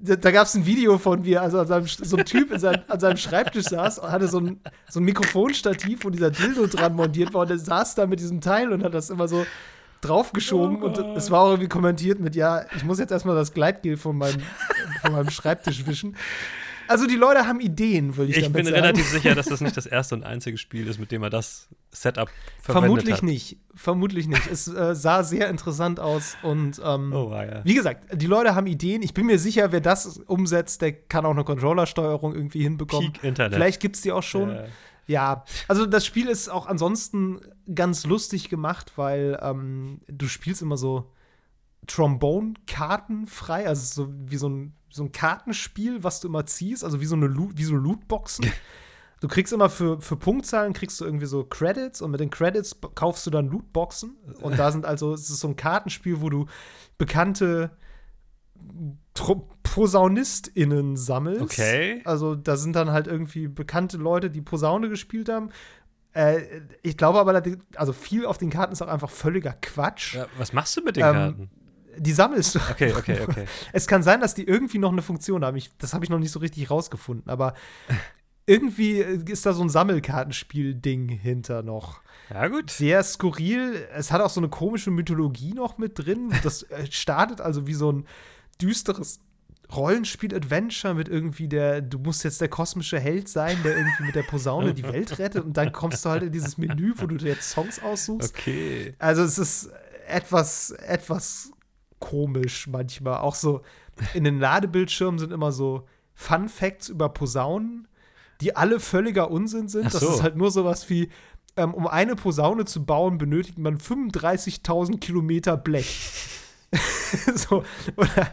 [SPEAKER 2] da, gab es ein Video von wie er also an seinem, so ein Typ in seinem, an seinem Schreibtisch saß und hatte so ein, so ein Mikrofonstativ, wo dieser Dildo dran montiert war und er saß da mit diesem Teil und hat das immer so draufgeschoben
[SPEAKER 1] Oh
[SPEAKER 2] und es war auch irgendwie kommentiert mit, ja, ich muss jetzt erstmal das Gleitgel von meinem, von meinem Schreibtisch wischen. Also die Leute haben Ideen, würde ich,
[SPEAKER 1] Ich
[SPEAKER 2] damit
[SPEAKER 1] bin
[SPEAKER 2] sagen.
[SPEAKER 1] relativ sicher, dass das nicht das erste und einzige Spiel ist, mit dem er das Setup verwendet
[SPEAKER 2] Vermutlich
[SPEAKER 1] hat.
[SPEAKER 2] nicht. Vermutlich nicht. Es äh, sah sehr interessant aus und ähm,
[SPEAKER 1] Oh, ja.
[SPEAKER 2] wie gesagt, die Leute haben Ideen. Ich bin mir sicher, wer das umsetzt, der kann auch eine Controllersteuerung irgendwie hinbekommen.
[SPEAKER 1] Peak Internet.
[SPEAKER 2] Vielleicht gibt es die auch schon.
[SPEAKER 1] Ja.
[SPEAKER 2] Ja, also das Spiel ist auch ansonsten ganz lustig gemacht, weil ähm, du spielst immer so Trombone-Karten frei, also so wie so ein, so ein Kartenspiel, was du immer ziehst, also wie so eine Loot, wie so Lootboxen. Du kriegst immer für, für Punktzahlen kriegst du irgendwie so Credits und mit den Credits kaufst du dann Lootboxen. Und da sind also, es ist so ein Kartenspiel, wo du bekannte Tro- PosaunistInnen sammelst.
[SPEAKER 1] Okay.
[SPEAKER 2] Also da sind dann halt irgendwie bekannte Leute, die Posaune gespielt haben. Äh, ich glaube aber, also viel auf den Karten ist auch einfach völliger Quatsch.
[SPEAKER 1] Ja, was machst du mit den
[SPEAKER 2] Ähm,
[SPEAKER 1] Karten?
[SPEAKER 2] Die sammelst du.
[SPEAKER 1] Okay, okay, okay.
[SPEAKER 2] Es kann sein, dass die irgendwie noch eine Funktion haben. Ich, das habe ich noch nicht so richtig rausgefunden. Aber irgendwie ist da so ein Sammelkartenspiel-Ding hinter noch.
[SPEAKER 1] Ja, gut.
[SPEAKER 2] Sehr skurril. Es hat auch so eine komische Mythologie noch mit drin. Das äh, startet also wie so ein düsteres Rollenspiel-Adventure mit irgendwie der, du musst jetzt der kosmische Held sein, der irgendwie mit der Posaune die Welt rettet. Und dann kommst du halt in dieses Menü, wo du dir jetzt Songs aussuchst.
[SPEAKER 1] Okay.
[SPEAKER 2] Also es ist etwas, etwas komisch manchmal. Auch so in den Ladebildschirmen sind immer so Fun Facts über Posaunen, die alle völliger Unsinn sind.
[SPEAKER 1] Ach
[SPEAKER 2] Das
[SPEAKER 1] so.
[SPEAKER 2] ist halt nur sowas wie, ähm, um eine Posaune zu bauen, benötigt man 35.000 Kilometer Blech. so, oder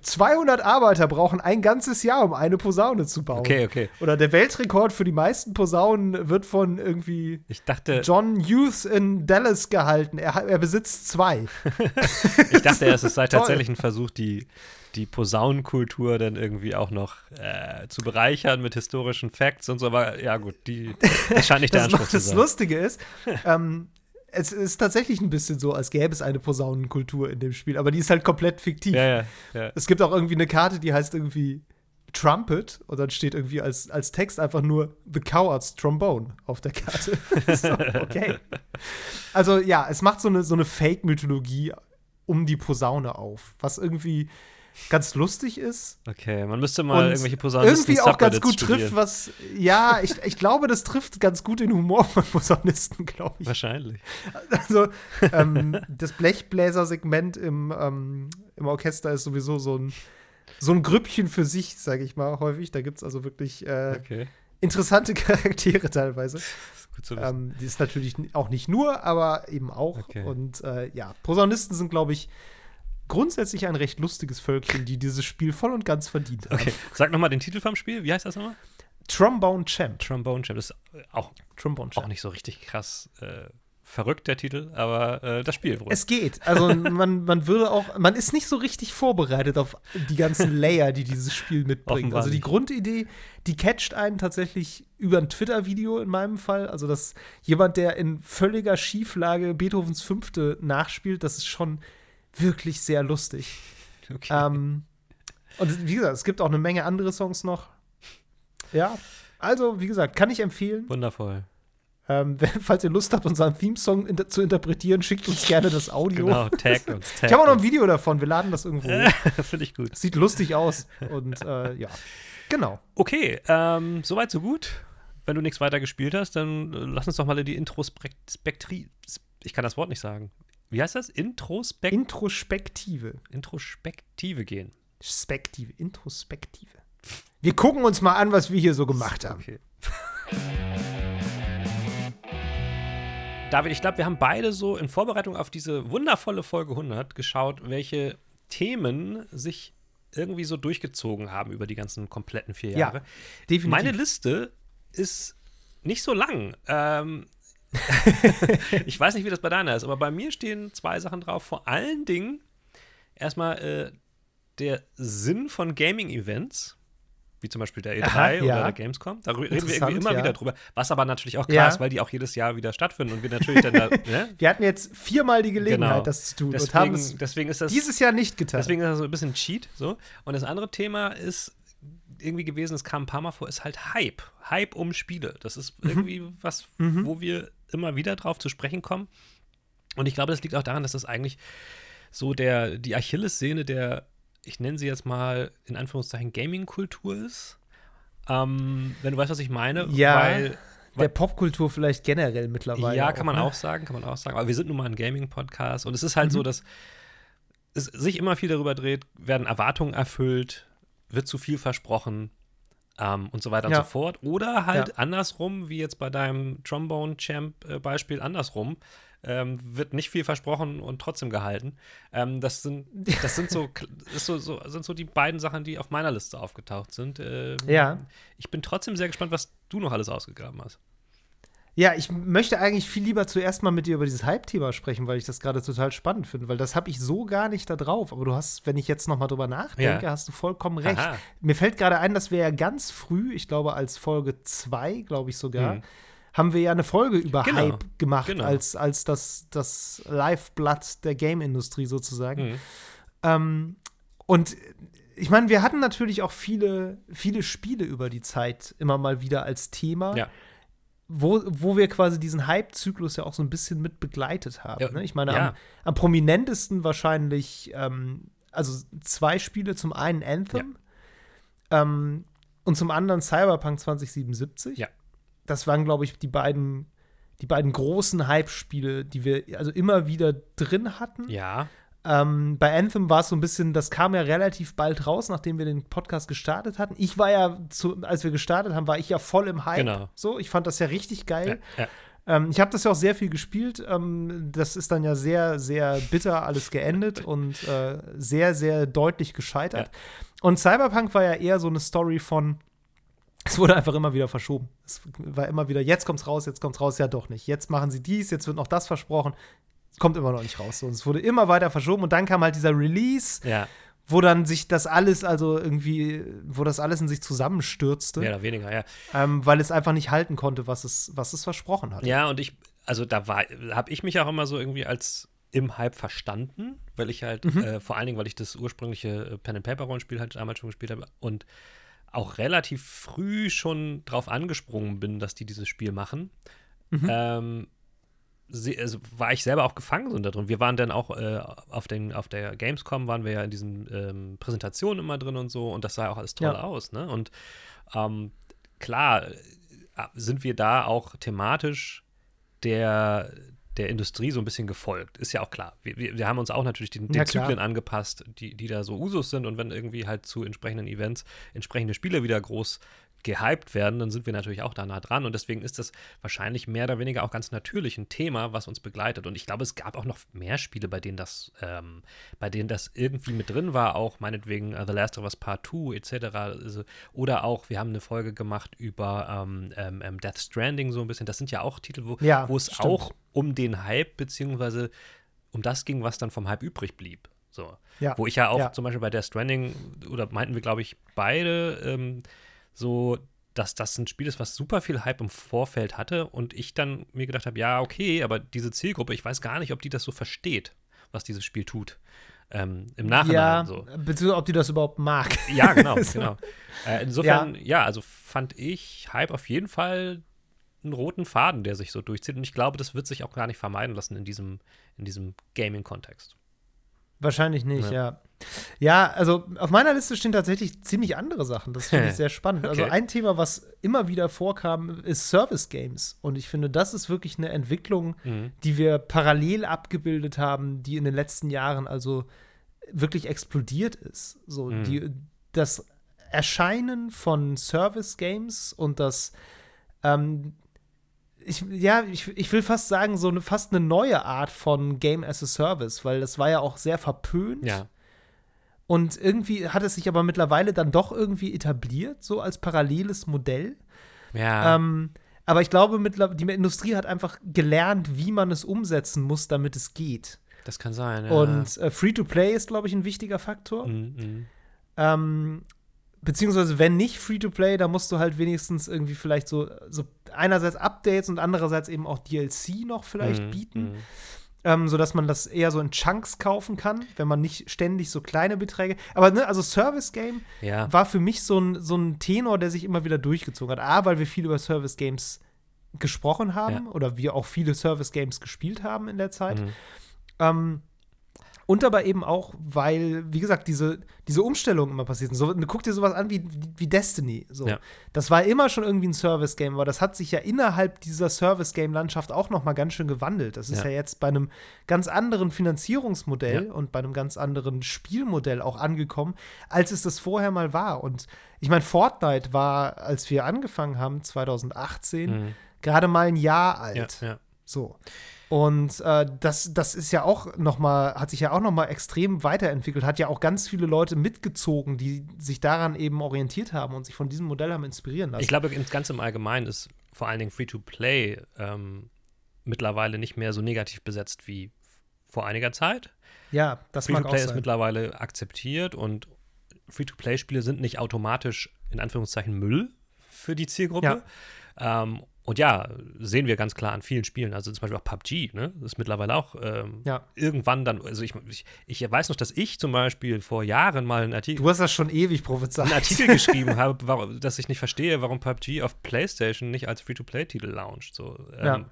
[SPEAKER 2] 200 Arbeiter brauchen ein ganzes Jahr, um eine Posaune zu bauen.
[SPEAKER 1] Okay, okay.
[SPEAKER 2] Oder der Weltrekord für die meisten Posaunen wird von irgendwie
[SPEAKER 1] Ich dachte,
[SPEAKER 2] John Hughes in Dallas gehalten. Er, er besitzt zwei.
[SPEAKER 1] ich dachte erst, es sei tatsächlich ein Versuch, die, die Posaunenkultur dann irgendwie auch noch äh, zu bereichern mit historischen Facts und so. Aber ja, gut, die, das scheint nicht der
[SPEAKER 2] Das,
[SPEAKER 1] Anspruch zu
[SPEAKER 2] das
[SPEAKER 1] sein.
[SPEAKER 2] Lustige ist, ähm, es ist tatsächlich ein bisschen so, als gäbe es eine Posaunenkultur in dem Spiel, aber die ist halt komplett fiktiv.
[SPEAKER 1] Ja, ja, ja.
[SPEAKER 2] Es gibt auch irgendwie eine Karte, die heißt irgendwie Trumpet und dann steht irgendwie als, als Text einfach nur The Coward's Trombone auf der Karte. so, okay. Also ja, es macht so eine, so eine Fake-Mythologie um die Posaune auf, was irgendwie ganz lustig ist.
[SPEAKER 1] Okay, man müsste mal irgendwelche Posaunisten
[SPEAKER 2] irgendwie auch ganz gut
[SPEAKER 1] studieren.
[SPEAKER 2] trifft, was ja, ich, ich glaube, das trifft ganz gut den Humor von Posaunisten, glaube ich.
[SPEAKER 1] Wahrscheinlich.
[SPEAKER 2] Also ähm, das Blechbläser-Segment im, ähm, im Orchester ist sowieso so ein so ein Grüppchen für sich, sage ich mal, häufig. Da gibt es also wirklich äh,
[SPEAKER 1] Okay.
[SPEAKER 2] interessante Charaktere teilweise.
[SPEAKER 1] Das ist gut zu wissen.
[SPEAKER 2] Ähm, die ist natürlich auch nicht nur, aber eben auch.
[SPEAKER 1] Okay.
[SPEAKER 2] Und äh, ja, Posaunisten sind, glaube ich, grundsätzlich ein recht lustiges Völkchen, die dieses Spiel voll und ganz verdient haben.
[SPEAKER 1] Okay, sag nochmal den Titel vom Spiel. Wie heißt das nochmal?
[SPEAKER 2] Trombone Champ.
[SPEAKER 1] Trombone Champ. Das ist auch,
[SPEAKER 2] Trombone
[SPEAKER 1] auch
[SPEAKER 2] Champ.
[SPEAKER 1] nicht so richtig krass äh, verrückt, der Titel, aber äh, das Spiel wohl.
[SPEAKER 2] Es geht. Also man, man würde auch, man ist nicht so richtig vorbereitet auf die ganzen Layer, die dieses Spiel mitbringt. Also die. Grundidee, die catcht einen tatsächlich über ein Twitter-Video in meinem Fall. Also dass jemand, der in völliger Schieflage Beethovens Fünfte nachspielt, das ist schon wirklich sehr lustig.
[SPEAKER 1] okay.
[SPEAKER 2] Ähm, und wie gesagt, es gibt auch eine Menge andere Songs noch. Ja, also wie gesagt, kann ich empfehlen.
[SPEAKER 1] Wundervoll.
[SPEAKER 2] Ähm, falls ihr Lust habt, unseren Theme-Song inter zu interpretieren, schickt uns gerne das Audio.
[SPEAKER 1] Genau, taggt uns.
[SPEAKER 2] Ich habe auch noch ein Video davon. Wir laden das irgendwo.
[SPEAKER 1] Finde ich gut.
[SPEAKER 2] Sieht lustig aus. Und äh, ja, genau.
[SPEAKER 1] Okay, ähm, soweit, so gut. Wenn du nichts weiter gespielt hast, dann äh, lass uns doch mal in die Introspektri. Ich kann das Wort nicht sagen. Wie heißt das? Introspek
[SPEAKER 2] Introspektive.
[SPEAKER 1] Introspektive gehen.
[SPEAKER 2] Spektive. Introspektive. Wir gucken uns mal an, was wir hier so gemacht haben.
[SPEAKER 1] Okay. David, ich glaube, wir haben beide so in Vorbereitung auf diese wundervolle Folge 100 geschaut, welche Themen sich irgendwie so durchgezogen haben über die ganzen kompletten vier
[SPEAKER 2] Ja,
[SPEAKER 1] Jahre.
[SPEAKER 2] definitiv.
[SPEAKER 1] Meine Liste ist nicht so lang. Ähm, ich weiß nicht, wie das bei deiner ist, aber bei mir stehen zwei Sachen drauf. Vor allen Dingen erstmal äh, der Sinn von Gaming-Events, wie zum Beispiel der E3
[SPEAKER 2] Aha,
[SPEAKER 1] oder
[SPEAKER 2] ja.
[SPEAKER 1] der Gamescom. Da reden wir irgendwie immer
[SPEAKER 2] ja.
[SPEAKER 1] wieder drüber. Was aber natürlich auch klar
[SPEAKER 2] Ja.
[SPEAKER 1] ist, weil die auch jedes Jahr wieder stattfinden und wir natürlich dann da. Ne?
[SPEAKER 2] Wir hatten jetzt viermal die Gelegenheit,
[SPEAKER 1] Genau.
[SPEAKER 2] das zu tun und haben
[SPEAKER 1] Deswegen,
[SPEAKER 2] es
[SPEAKER 1] deswegen ist das.
[SPEAKER 2] dieses Jahr nicht getan.
[SPEAKER 1] Deswegen ist das so ein bisschen Cheat. So. Und das andere Thema ist irgendwie gewesen, es kam ein paar Mal vor, ist halt Hype. Hype um Spiele. Das ist
[SPEAKER 2] Mhm.
[SPEAKER 1] irgendwie was, wo wir immer wieder drauf zu sprechen kommen. Und ich glaube, das liegt auch daran, dass das eigentlich so der, die Achillessehne der, ich nenne sie jetzt mal in Anführungszeichen Gaming-Kultur ist. Ähm, wenn du weißt, was ich meine.
[SPEAKER 2] Ja,
[SPEAKER 1] Weil,
[SPEAKER 2] Der Popkultur vielleicht generell mittlerweile.
[SPEAKER 1] ja, kann man
[SPEAKER 2] ne?
[SPEAKER 1] auch sagen, kann man auch sagen. Aber wir sind nun mal ein Gaming-Podcast und es ist halt
[SPEAKER 2] Mhm.
[SPEAKER 1] so, dass es sich immer viel darüber dreht, werden Erwartungen erfüllt, wird zu viel versprochen ähm, und so weiter
[SPEAKER 2] Ja.
[SPEAKER 1] und so fort. Oder halt
[SPEAKER 2] Ja.
[SPEAKER 1] andersrum, wie jetzt bei deinem Trombone-Champ-Beispiel, andersrum. ähm, wird nicht viel versprochen und trotzdem gehalten. Ähm, das sind, das sind so, so, so, sind so die beiden Sachen, die auf meiner Liste aufgetaucht sind. Ähm,
[SPEAKER 2] ja.
[SPEAKER 1] Ich bin trotzdem sehr gespannt, was du noch alles ausgegraben hast.
[SPEAKER 2] Ja, ich möchte eigentlich viel lieber zuerst mal mit dir über dieses Hype-Thema sprechen, weil ich das gerade total spannend finde, weil das habe ich so gar nicht da drauf. Aber du hast, wenn ich jetzt noch mal drüber nachdenke, ja. hast du vollkommen recht. Aha. Mir fällt gerade ein, dass wir ja ganz früh, ich glaube als Folge 2, glaube ich sogar, mhm. haben wir ja eine Folge über genau. Hype gemacht, genau. als, als das, das Lifeblood der Game-Industrie sozusagen. Mhm. Ähm, und ich meine, wir hatten natürlich auch viele, viele Spiele über die Zeit immer mal wieder als Thema. Ja wo, wo wir quasi diesen Hype-Zyklus ja auch so ein bisschen mit begleitet haben. Ja, ne? Ich meine, ja. am, am, prominentesten wahrscheinlich, ähm, also zwei Spiele, zum einen Anthem ja. ähm, und zum anderen Cyberpunk 2077.
[SPEAKER 1] Ja.
[SPEAKER 2] Das waren, glaube ich, die beiden, die beiden großen Hype-Spiele, die wir also immer wieder drin hatten.
[SPEAKER 1] Ja.
[SPEAKER 2] Ähm, bei Anthem war es so ein bisschen, das kam ja relativ bald raus, nachdem wir den Podcast gestartet hatten. Ich war ja, zu, als wir gestartet haben, war ich ja voll im Hype. Genau. So, ich fand das ja richtig geil. Ja, ja. Ähm, ich habe das ja auch sehr viel gespielt. Ähm, das ist dann ja sehr, sehr bitter alles geendet und äh, sehr, sehr deutlich gescheitert. Ja. Und Cyberpunk war ja eher so eine Story von, es wurde einfach immer wieder verschoben. Es war immer wieder, jetzt kommt's raus, jetzt kommt's raus, ja doch nicht. Jetzt machen sie dies, jetzt wird noch das versprochen kommt immer noch nicht raus. Und es wurde immer weiter verschoben und dann kam halt dieser Release,
[SPEAKER 1] ja.
[SPEAKER 2] wo dann sich das alles, also irgendwie, wo das alles in sich zusammenstürzte.
[SPEAKER 1] Mehr oder weniger, ja.
[SPEAKER 2] Ähm, weil es einfach nicht halten konnte, was es, was es versprochen hat.
[SPEAKER 1] Ja, und ich, also da war, habe ich mich auch immer so irgendwie als im Hype verstanden, weil ich halt, mhm. äh, vor allen Dingen, weil ich das ursprüngliche äh, Pen-and-Paper-Rollenspiel halt damals schon gespielt habe und auch relativ früh schon drauf angesprungen bin, dass die dieses Spiel machen. Mhm. Ähm, also war ich selber auch gefangen so da drin. Wir waren dann auch äh, auf, den, auf der Gamescom, waren wir ja in diesen ähm, Präsentationen immer drin und so und das sah auch alles toll ja. aus. Ne? Und ähm, klar äh, sind wir da auch thematisch der, der Industrie so ein bisschen gefolgt. Ist ja auch klar. Wir, wir, wir haben uns auch natürlich den, den ja, Zyklen angepasst, die, die da so Usus sind und wenn irgendwie halt zu entsprechenden Events entsprechende Spiele wieder groß gehypt werden, dann sind wir natürlich auch da nah dran. Und deswegen ist das wahrscheinlich mehr oder weniger auch ganz natürlich ein Thema, was uns begleitet. Und ich glaube, es gab auch noch mehr Spiele, bei denen das, ähm, bei denen das irgendwie mit drin war, auch meinetwegen uh, The Last of Us Part 2 etc. Also, oder auch, wir haben eine Folge gemacht über ähm, ähm, ähm, Death Stranding so ein bisschen. Das sind ja auch Titel, wo, ja, wo es stimmt. auch um den Hype beziehungsweise um das ging, was dann vom Hype übrig blieb. So. Ja. Wo ich ja auch ja. zum Beispiel bei Death Stranding, oder meinten wir, glaube ich, beide, ähm, so, dass das ein Spiel ist, was super viel Hype im Vorfeld hatte und ich dann mir gedacht habe, ja, okay, aber diese Zielgruppe, ich weiß gar nicht, ob die das so versteht, was dieses Spiel tut. Ähm, Im Nachhinein
[SPEAKER 2] ja,
[SPEAKER 1] so.
[SPEAKER 2] Beziehungsweise ob die das überhaupt mag.
[SPEAKER 1] Ja, genau, so. genau. Äh, insofern, ja. ja, also fand ich Hype auf jeden Fall einen roten Faden, der sich so durchzieht. Und ich glaube, das wird sich auch gar nicht vermeiden lassen in diesem, in diesem Gaming-Kontext.
[SPEAKER 2] Wahrscheinlich nicht, ja. ja. Ja, also auf meiner Liste stehen tatsächlich ziemlich andere Sachen. Das finde ich sehr spannend. Also okay. Also ein Thema, was immer wieder vorkam, ist Service Games. Und ich finde, das ist wirklich eine Entwicklung, mhm. die wir parallel abgebildet haben, die in den letzten Jahren also wirklich explodiert ist. So, mhm. die, das Erscheinen von Service Games und das ähm, ich, ja, ich, ich will fast sagen, so eine fast eine neue Art von Game as a Service, weil das war ja auch sehr verpönt.
[SPEAKER 1] Ja.
[SPEAKER 2] Und irgendwie hat es sich aber mittlerweile dann doch irgendwie etabliert, so als paralleles Modell.
[SPEAKER 1] Ja.
[SPEAKER 2] Ähm, aber ich glaube, die Industrie hat einfach gelernt, wie man es umsetzen muss, damit es geht.
[SPEAKER 1] Das kann sein, ja.
[SPEAKER 2] Und äh, Free-to-Play ist, glaube ich, ein wichtiger Faktor.
[SPEAKER 1] Mhm, mhm.
[SPEAKER 2] ähm, beziehungsweise, wenn nicht Free-to-Play, dann musst du halt wenigstens irgendwie vielleicht so, so einerseits Updates und andererseits eben auch DLC noch vielleicht mhm, bieten. Ähm, sodass man das eher so in Chunks kaufen kann, wenn man nicht ständig so kleine Beträge. Aber ne, also Service Game
[SPEAKER 1] ja.
[SPEAKER 2] war für mich so ein, so ein Tenor, der sich immer wieder durchgezogen hat. A, weil wir viel über Service Games gesprochen haben ja. oder wir auch viele Service Games gespielt haben in der Zeit. Mhm. Ähm, und aber eben auch, weil, wie gesagt, diese, diese Umstellungen immer passiert. So, guck dir sowas an wie, wie Destiny. So. Ja. Das war immer schon irgendwie ein Service-Game, aber das hat sich ja innerhalb dieser Service-Game-Landschaft auch noch mal ganz schön gewandelt. Das ist ja, ja jetzt bei einem ganz anderen Finanzierungsmodell ja. und bei einem ganz anderen Spielmodell auch angekommen, als es das vorher mal war. Und ich meine, Fortnite war, als wir angefangen haben, 2018, mhm. gerade mal ein Jahr alt.
[SPEAKER 1] Ja,
[SPEAKER 2] So. Und äh, das, das ist ja auch noch mal, hat sich ja auch noch mal extrem weiterentwickelt, hat ja auch ganz viele Leute mitgezogen, die sich daran eben orientiert haben und sich von diesem Modell haben inspirieren lassen.
[SPEAKER 1] Ich glaube, ganz im Allgemeinen ist vor allen Dingen Free-to-Play ähm, mittlerweile nicht mehr so negativ besetzt wie vor einiger Zeit.
[SPEAKER 2] Ja, das mag auch
[SPEAKER 1] Free-to-Play ist mittlerweile akzeptiert und Free-to-Play-Spiele sind nicht automatisch in Anführungszeichen Müll für die Zielgruppe. Ähm, und ja, sehen wir ganz klar an vielen Spielen. Also zum Beispiel auch PUBG, ne? Das ist mittlerweile auch ähm,
[SPEAKER 2] Ja.
[SPEAKER 1] irgendwann dann, also ich, ich, ich weiß noch, dass ich zum Beispiel vor Jahren mal einen Artikel,
[SPEAKER 2] Du hast das schon ewig prophezeit.
[SPEAKER 1] einen Artikel geschrieben habe, warum, dass ich nicht verstehe, warum PUBG auf PlayStation nicht als Free-to-Play-Titel launcht. So, ähm,
[SPEAKER 2] Ja.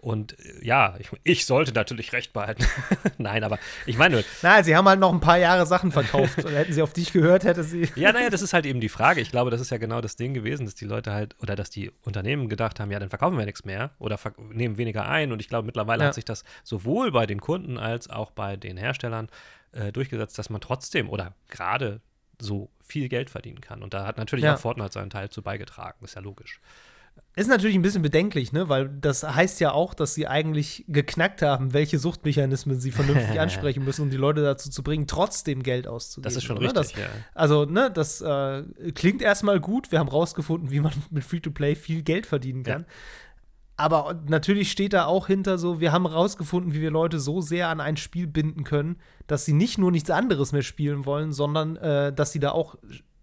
[SPEAKER 1] Und äh, ja, ich, ich sollte natürlich recht behalten. Nein, aber ich meine,
[SPEAKER 2] Nein, sie haben halt noch ein paar Jahre Sachen verkauft. Und hätten sie auf dich gehört, hätte sie.
[SPEAKER 1] Ja, naja, das ist halt eben die Frage. Ich glaube, das ist ja genau das Ding gewesen, dass die Leute halt oder dass die Unternehmen gedacht haben, ja, dann verkaufen wir nichts mehr oder nehmen weniger ein. Und ich glaube, mittlerweile
[SPEAKER 2] Ja.
[SPEAKER 1] hat sich das sowohl bei den Kunden als auch bei den Herstellern äh, durchgesetzt, dass man trotzdem oder gerade so viel Geld verdienen kann. Und da hat natürlich
[SPEAKER 2] Ja.
[SPEAKER 1] auch Fortnite seinen Teil zu beigetragen. Ist ja logisch.
[SPEAKER 2] Ist natürlich ein bisschen bedenklich, ne? Weil das heißt ja auch, dass sie eigentlich geknackt haben, welche Suchtmechanismen sie vernünftig ansprechen müssen, um die Leute dazu zu bringen, trotzdem Geld auszugeben.
[SPEAKER 1] Das ist schon richtig,
[SPEAKER 2] Das,
[SPEAKER 1] ja.
[SPEAKER 2] Also, ne, das äh, klingt erstmal gut. Wir haben rausgefunden, wie man mit Free-to-Play viel Geld verdienen kann. Aber natürlich steht da auch hinter so, wir haben rausgefunden, wie wir Leute so sehr an ein Spiel binden können, dass sie nicht nur nichts anderes mehr spielen wollen, sondern äh, dass sie da auch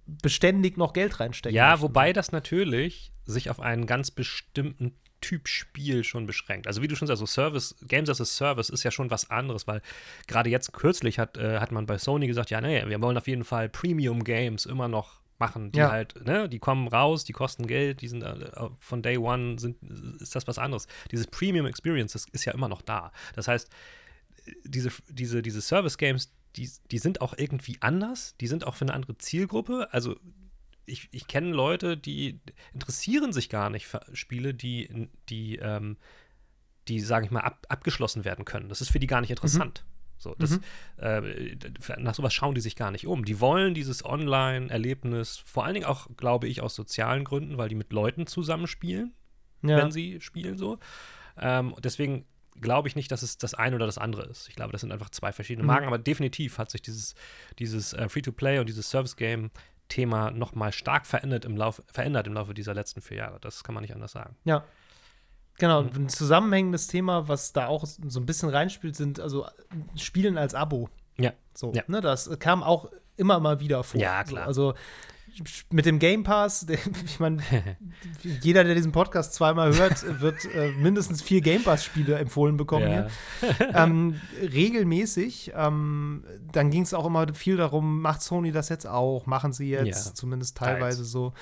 [SPEAKER 2] beständig noch Geld reinstecken.
[SPEAKER 1] Ja,
[SPEAKER 2] möchten.
[SPEAKER 1] wobei das natürlich sich auf einen ganz bestimmten Typ Spiel schon beschränkt. Also wie du schon sagst, so Service, Games as a Service ist ja schon was anderes, weil gerade jetzt kürzlich hat, äh, hat man bei Sony gesagt, ja, nee, wir wollen auf jeden Fall Premium Games immer noch machen, die
[SPEAKER 2] Ja.
[SPEAKER 1] halt, ne, die kommen raus, die kosten Geld, die sind äh, von Day One sind, ist das was anderes. Dieses Premium Experience, das ist ja immer noch da. Das heißt, diese, diese, diese Service-Games, die, die sind auch irgendwie anders, die sind auch für eine andere Zielgruppe. Also ich, ich kenne Leute, die interessieren sich gar nicht für Spiele, die, die, ähm, die sage ich mal, ab, abgeschlossen werden können. Das ist für die gar nicht interessant. So, das, äh, nach sowas schauen die sich gar nicht um. Die wollen dieses Online-Erlebnis, vor allen Dingen auch, glaube ich, aus sozialen Gründen, weil die mit Leuten zusammenspielen
[SPEAKER 2] ja.
[SPEAKER 1] wenn sie spielen so. Ähm, deswegen glaube ich nicht, dass es das eine oder das andere ist. Ich glaube, das sind einfach zwei verschiedene
[SPEAKER 2] Mhm.
[SPEAKER 1] Marken, aber definitiv hat sich dieses, dieses äh, Free-to-Play und dieses Service-Game-Thema nochmal stark verändert im, Lauf, verändert im Laufe dieser letzten vier Jahre. Das kann man nicht anders sagen.
[SPEAKER 2] Ja. Genau, und ein zusammenhängendes Thema, was da auch so ein bisschen reinspielt, sind also Spielen als Abo.
[SPEAKER 1] Ja.
[SPEAKER 2] So,
[SPEAKER 1] Ja.
[SPEAKER 2] ne, das kam auch immer mal wieder vor.
[SPEAKER 1] Ja, klar.
[SPEAKER 2] So, also mit dem Game Pass, ich meine, jeder, der diesen Podcast zweimal hört, wird äh, mindestens vier Game Pass-Spiele empfohlen bekommen hier. ähm, regelmäßig. Ähm, dann ging es auch immer viel darum, macht Sony das jetzt auch? Machen sie jetzt,
[SPEAKER 1] Ja.
[SPEAKER 2] zumindest teilweise so.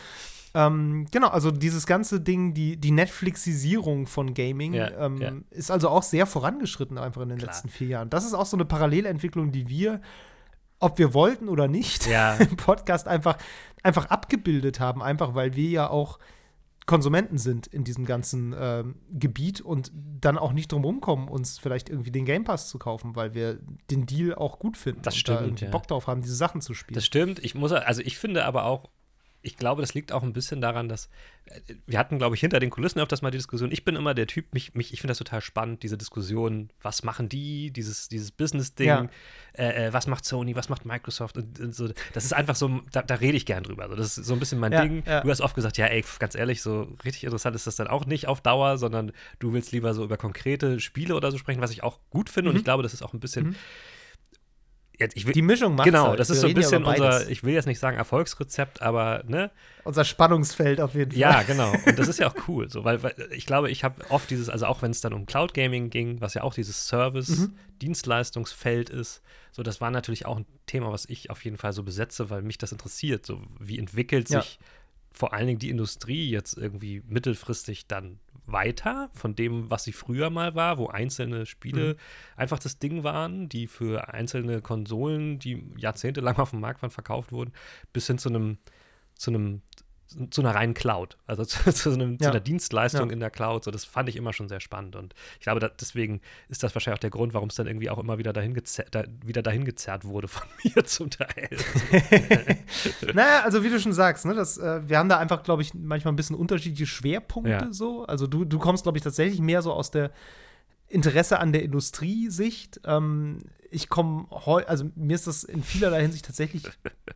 [SPEAKER 2] Ähm, genau, also dieses ganze Ding, die, die Netflixisierung von Gaming,
[SPEAKER 1] Ja,
[SPEAKER 2] ähm,
[SPEAKER 1] ja.
[SPEAKER 2] ist also auch sehr vorangeschritten einfach in den
[SPEAKER 1] Klar.
[SPEAKER 2] letzten vier Jahren. Das ist auch so eine Parallelentwicklung, die wir, ob wir wollten oder nicht,
[SPEAKER 1] Ja.
[SPEAKER 2] im Podcast einfach, einfach abgebildet haben, einfach weil wir ja auch Konsumenten sind in diesem ganzen ähm, Gebiet und dann auch nicht drum rumkommen, uns vielleicht irgendwie den Game Pass zu kaufen, weil wir den Deal auch gut finden
[SPEAKER 1] Das
[SPEAKER 2] und
[SPEAKER 1] stimmt,
[SPEAKER 2] da irgendwie
[SPEAKER 1] ja.
[SPEAKER 2] Bock drauf haben, diese Sachen zu spielen.
[SPEAKER 1] Das stimmt. Ich muss, also ich finde aber auch, ich glaube, das liegt auch ein bisschen daran, dass äh, wir hatten, glaube ich, hinter den Kulissen öfters mal die Diskussion. Ich bin immer der Typ, mich, mich, ich finde das total spannend, diese Diskussion, was machen die, dieses, dieses Business-Ding,
[SPEAKER 2] Ja.
[SPEAKER 1] äh, äh, was macht Sony, was macht Microsoft und, und so. Das ist einfach so, da, da rede ich gern drüber. Also das ist so ein bisschen mein
[SPEAKER 2] Ja,
[SPEAKER 1] Ding.
[SPEAKER 2] ja.
[SPEAKER 1] Du hast oft gesagt, ja, ey, ganz ehrlich, so richtig interessant ist das dann auch nicht auf Dauer, sondern du willst lieber so über konkrete Spiele oder so sprechen, was ich auch gut finde. Und ich glaube, das ist auch ein bisschen.
[SPEAKER 2] Mhm.
[SPEAKER 1] Jetzt, ich will,
[SPEAKER 2] Die Mischung macht
[SPEAKER 1] Genau, das ist so ein bisschen
[SPEAKER 2] ja
[SPEAKER 1] unser, ich will jetzt nicht sagen Erfolgsrezept, aber ne?
[SPEAKER 2] unser Spannungsfeld auf jeden Fall.
[SPEAKER 1] Ja, genau. Und das ist ja auch cool, so, weil, weil ich glaube, ich habe oft dieses, also auch wenn es dann um Cloud Gaming ging, was ja auch dieses Service-Dienstleistungsfeld ist, so das war natürlich auch ein Thema, was ich auf jeden Fall so besetze, weil mich das interessiert. So, wie entwickelt
[SPEAKER 2] Ja.
[SPEAKER 1] sich vor allen Dingen die Industrie jetzt irgendwie mittelfristig dann weiter von dem, was sie früher mal war, wo einzelne Spiele
[SPEAKER 2] Mhm.
[SPEAKER 1] einfach das Ding waren, die für einzelne Konsolen, die jahrzehntelang auf dem Markt waren, verkauft wurden, bis hin zu einem, zu einem, zu einer reinen Cloud, also zu, zu, einem, zu
[SPEAKER 2] Ja.
[SPEAKER 1] einer Dienstleistung
[SPEAKER 2] Ja.
[SPEAKER 1] in der Cloud. So, das fand ich immer schon sehr spannend und ich glaube, da, deswegen ist das wahrscheinlich auch der Grund, warum es dann irgendwie auch immer wieder dahin, gezerrt, da, wieder dahin gezerrt wurde von mir zum Teil.
[SPEAKER 2] Naja, also wie du schon sagst, ne, das, äh, wir haben da einfach, glaube ich, manchmal ein bisschen unterschiedliche Schwerpunkte
[SPEAKER 1] Ja.
[SPEAKER 2] so. Also du, du kommst, glaube ich, tatsächlich mehr so aus der Interesse an der Industriesicht. Ähm, ich komme heute, also mir ist das in vielerlei Hinsicht tatsächlich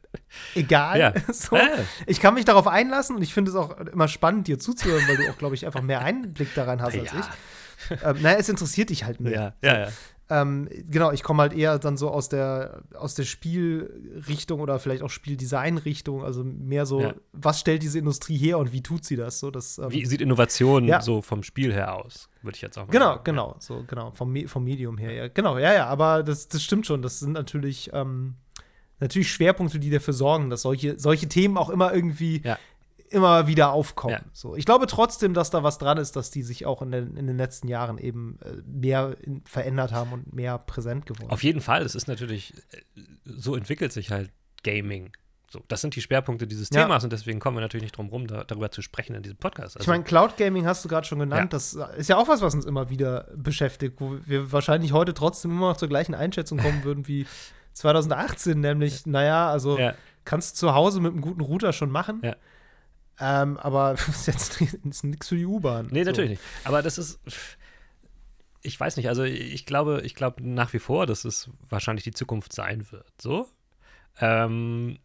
[SPEAKER 2] egal.
[SPEAKER 1] Ja.
[SPEAKER 2] so. Ich kann mich darauf einlassen und ich finde es auch immer spannend, dir zuzuhören, weil du auch, glaube ich, einfach mehr Einblick daran hast als
[SPEAKER 1] Ja.
[SPEAKER 2] ich. Ähm, naja, es interessiert dich halt mehr.
[SPEAKER 1] Ja, ja, ja.
[SPEAKER 2] Ähm, genau, ich komme halt eher dann so aus der, aus der Spielrichtung oder vielleicht auch Spieldesignrichtung, also mehr so,
[SPEAKER 1] Ja.
[SPEAKER 2] was stellt diese Industrie her und wie tut sie das? So, das ähm,
[SPEAKER 1] Wie sieht Innovation
[SPEAKER 2] Ja.
[SPEAKER 1] so vom Spiel her aus? Würde ich jetzt auch mal
[SPEAKER 2] Genau,
[SPEAKER 1] sagen.
[SPEAKER 2] genau, so, genau, vom, Me- vom Medium her, ja. Genau, ja, ja, aber das, das stimmt schon. Das sind natürlich, ähm, natürlich Schwerpunkte, die dafür sorgen, dass solche, solche Themen auch immer irgendwie
[SPEAKER 1] Ja.
[SPEAKER 2] Immer wieder aufkommen.
[SPEAKER 1] Ja.
[SPEAKER 2] So, ich glaube trotzdem, dass da was dran ist, dass die sich auch in den, in den letzten Jahren eben äh, mehr in, verändert haben und mehr präsent geworden.
[SPEAKER 1] Auf jeden Fall. Es ist natürlich, äh, so entwickelt sich halt Gaming. So, das sind die Schwerpunkte dieses
[SPEAKER 2] Ja.
[SPEAKER 1] Themas und deswegen kommen wir natürlich nicht drum rum, da, darüber zu sprechen in diesem Podcast. Also,
[SPEAKER 2] Ich meine, Cloud Gaming hast du gerade schon genannt.
[SPEAKER 1] Ja.
[SPEAKER 2] Das ist ja auch was, was uns immer wieder beschäftigt, wo wir wahrscheinlich heute trotzdem immer noch zur gleichen Einschätzung kommen würden wie 2018, nämlich, naja, also kannst du zu Hause mit einem guten Router schon machen.
[SPEAKER 1] Ja.
[SPEAKER 2] Ähm, aber ist jetzt ist nichts für die U-Bahn.
[SPEAKER 1] nee,
[SPEAKER 2] So.
[SPEAKER 1] natürlich nicht. Aber das ist, ich weiß nicht, also ich glaube, ich glaube nach wie vor, dass es wahrscheinlich die Zukunft sein wird. So. Ähm,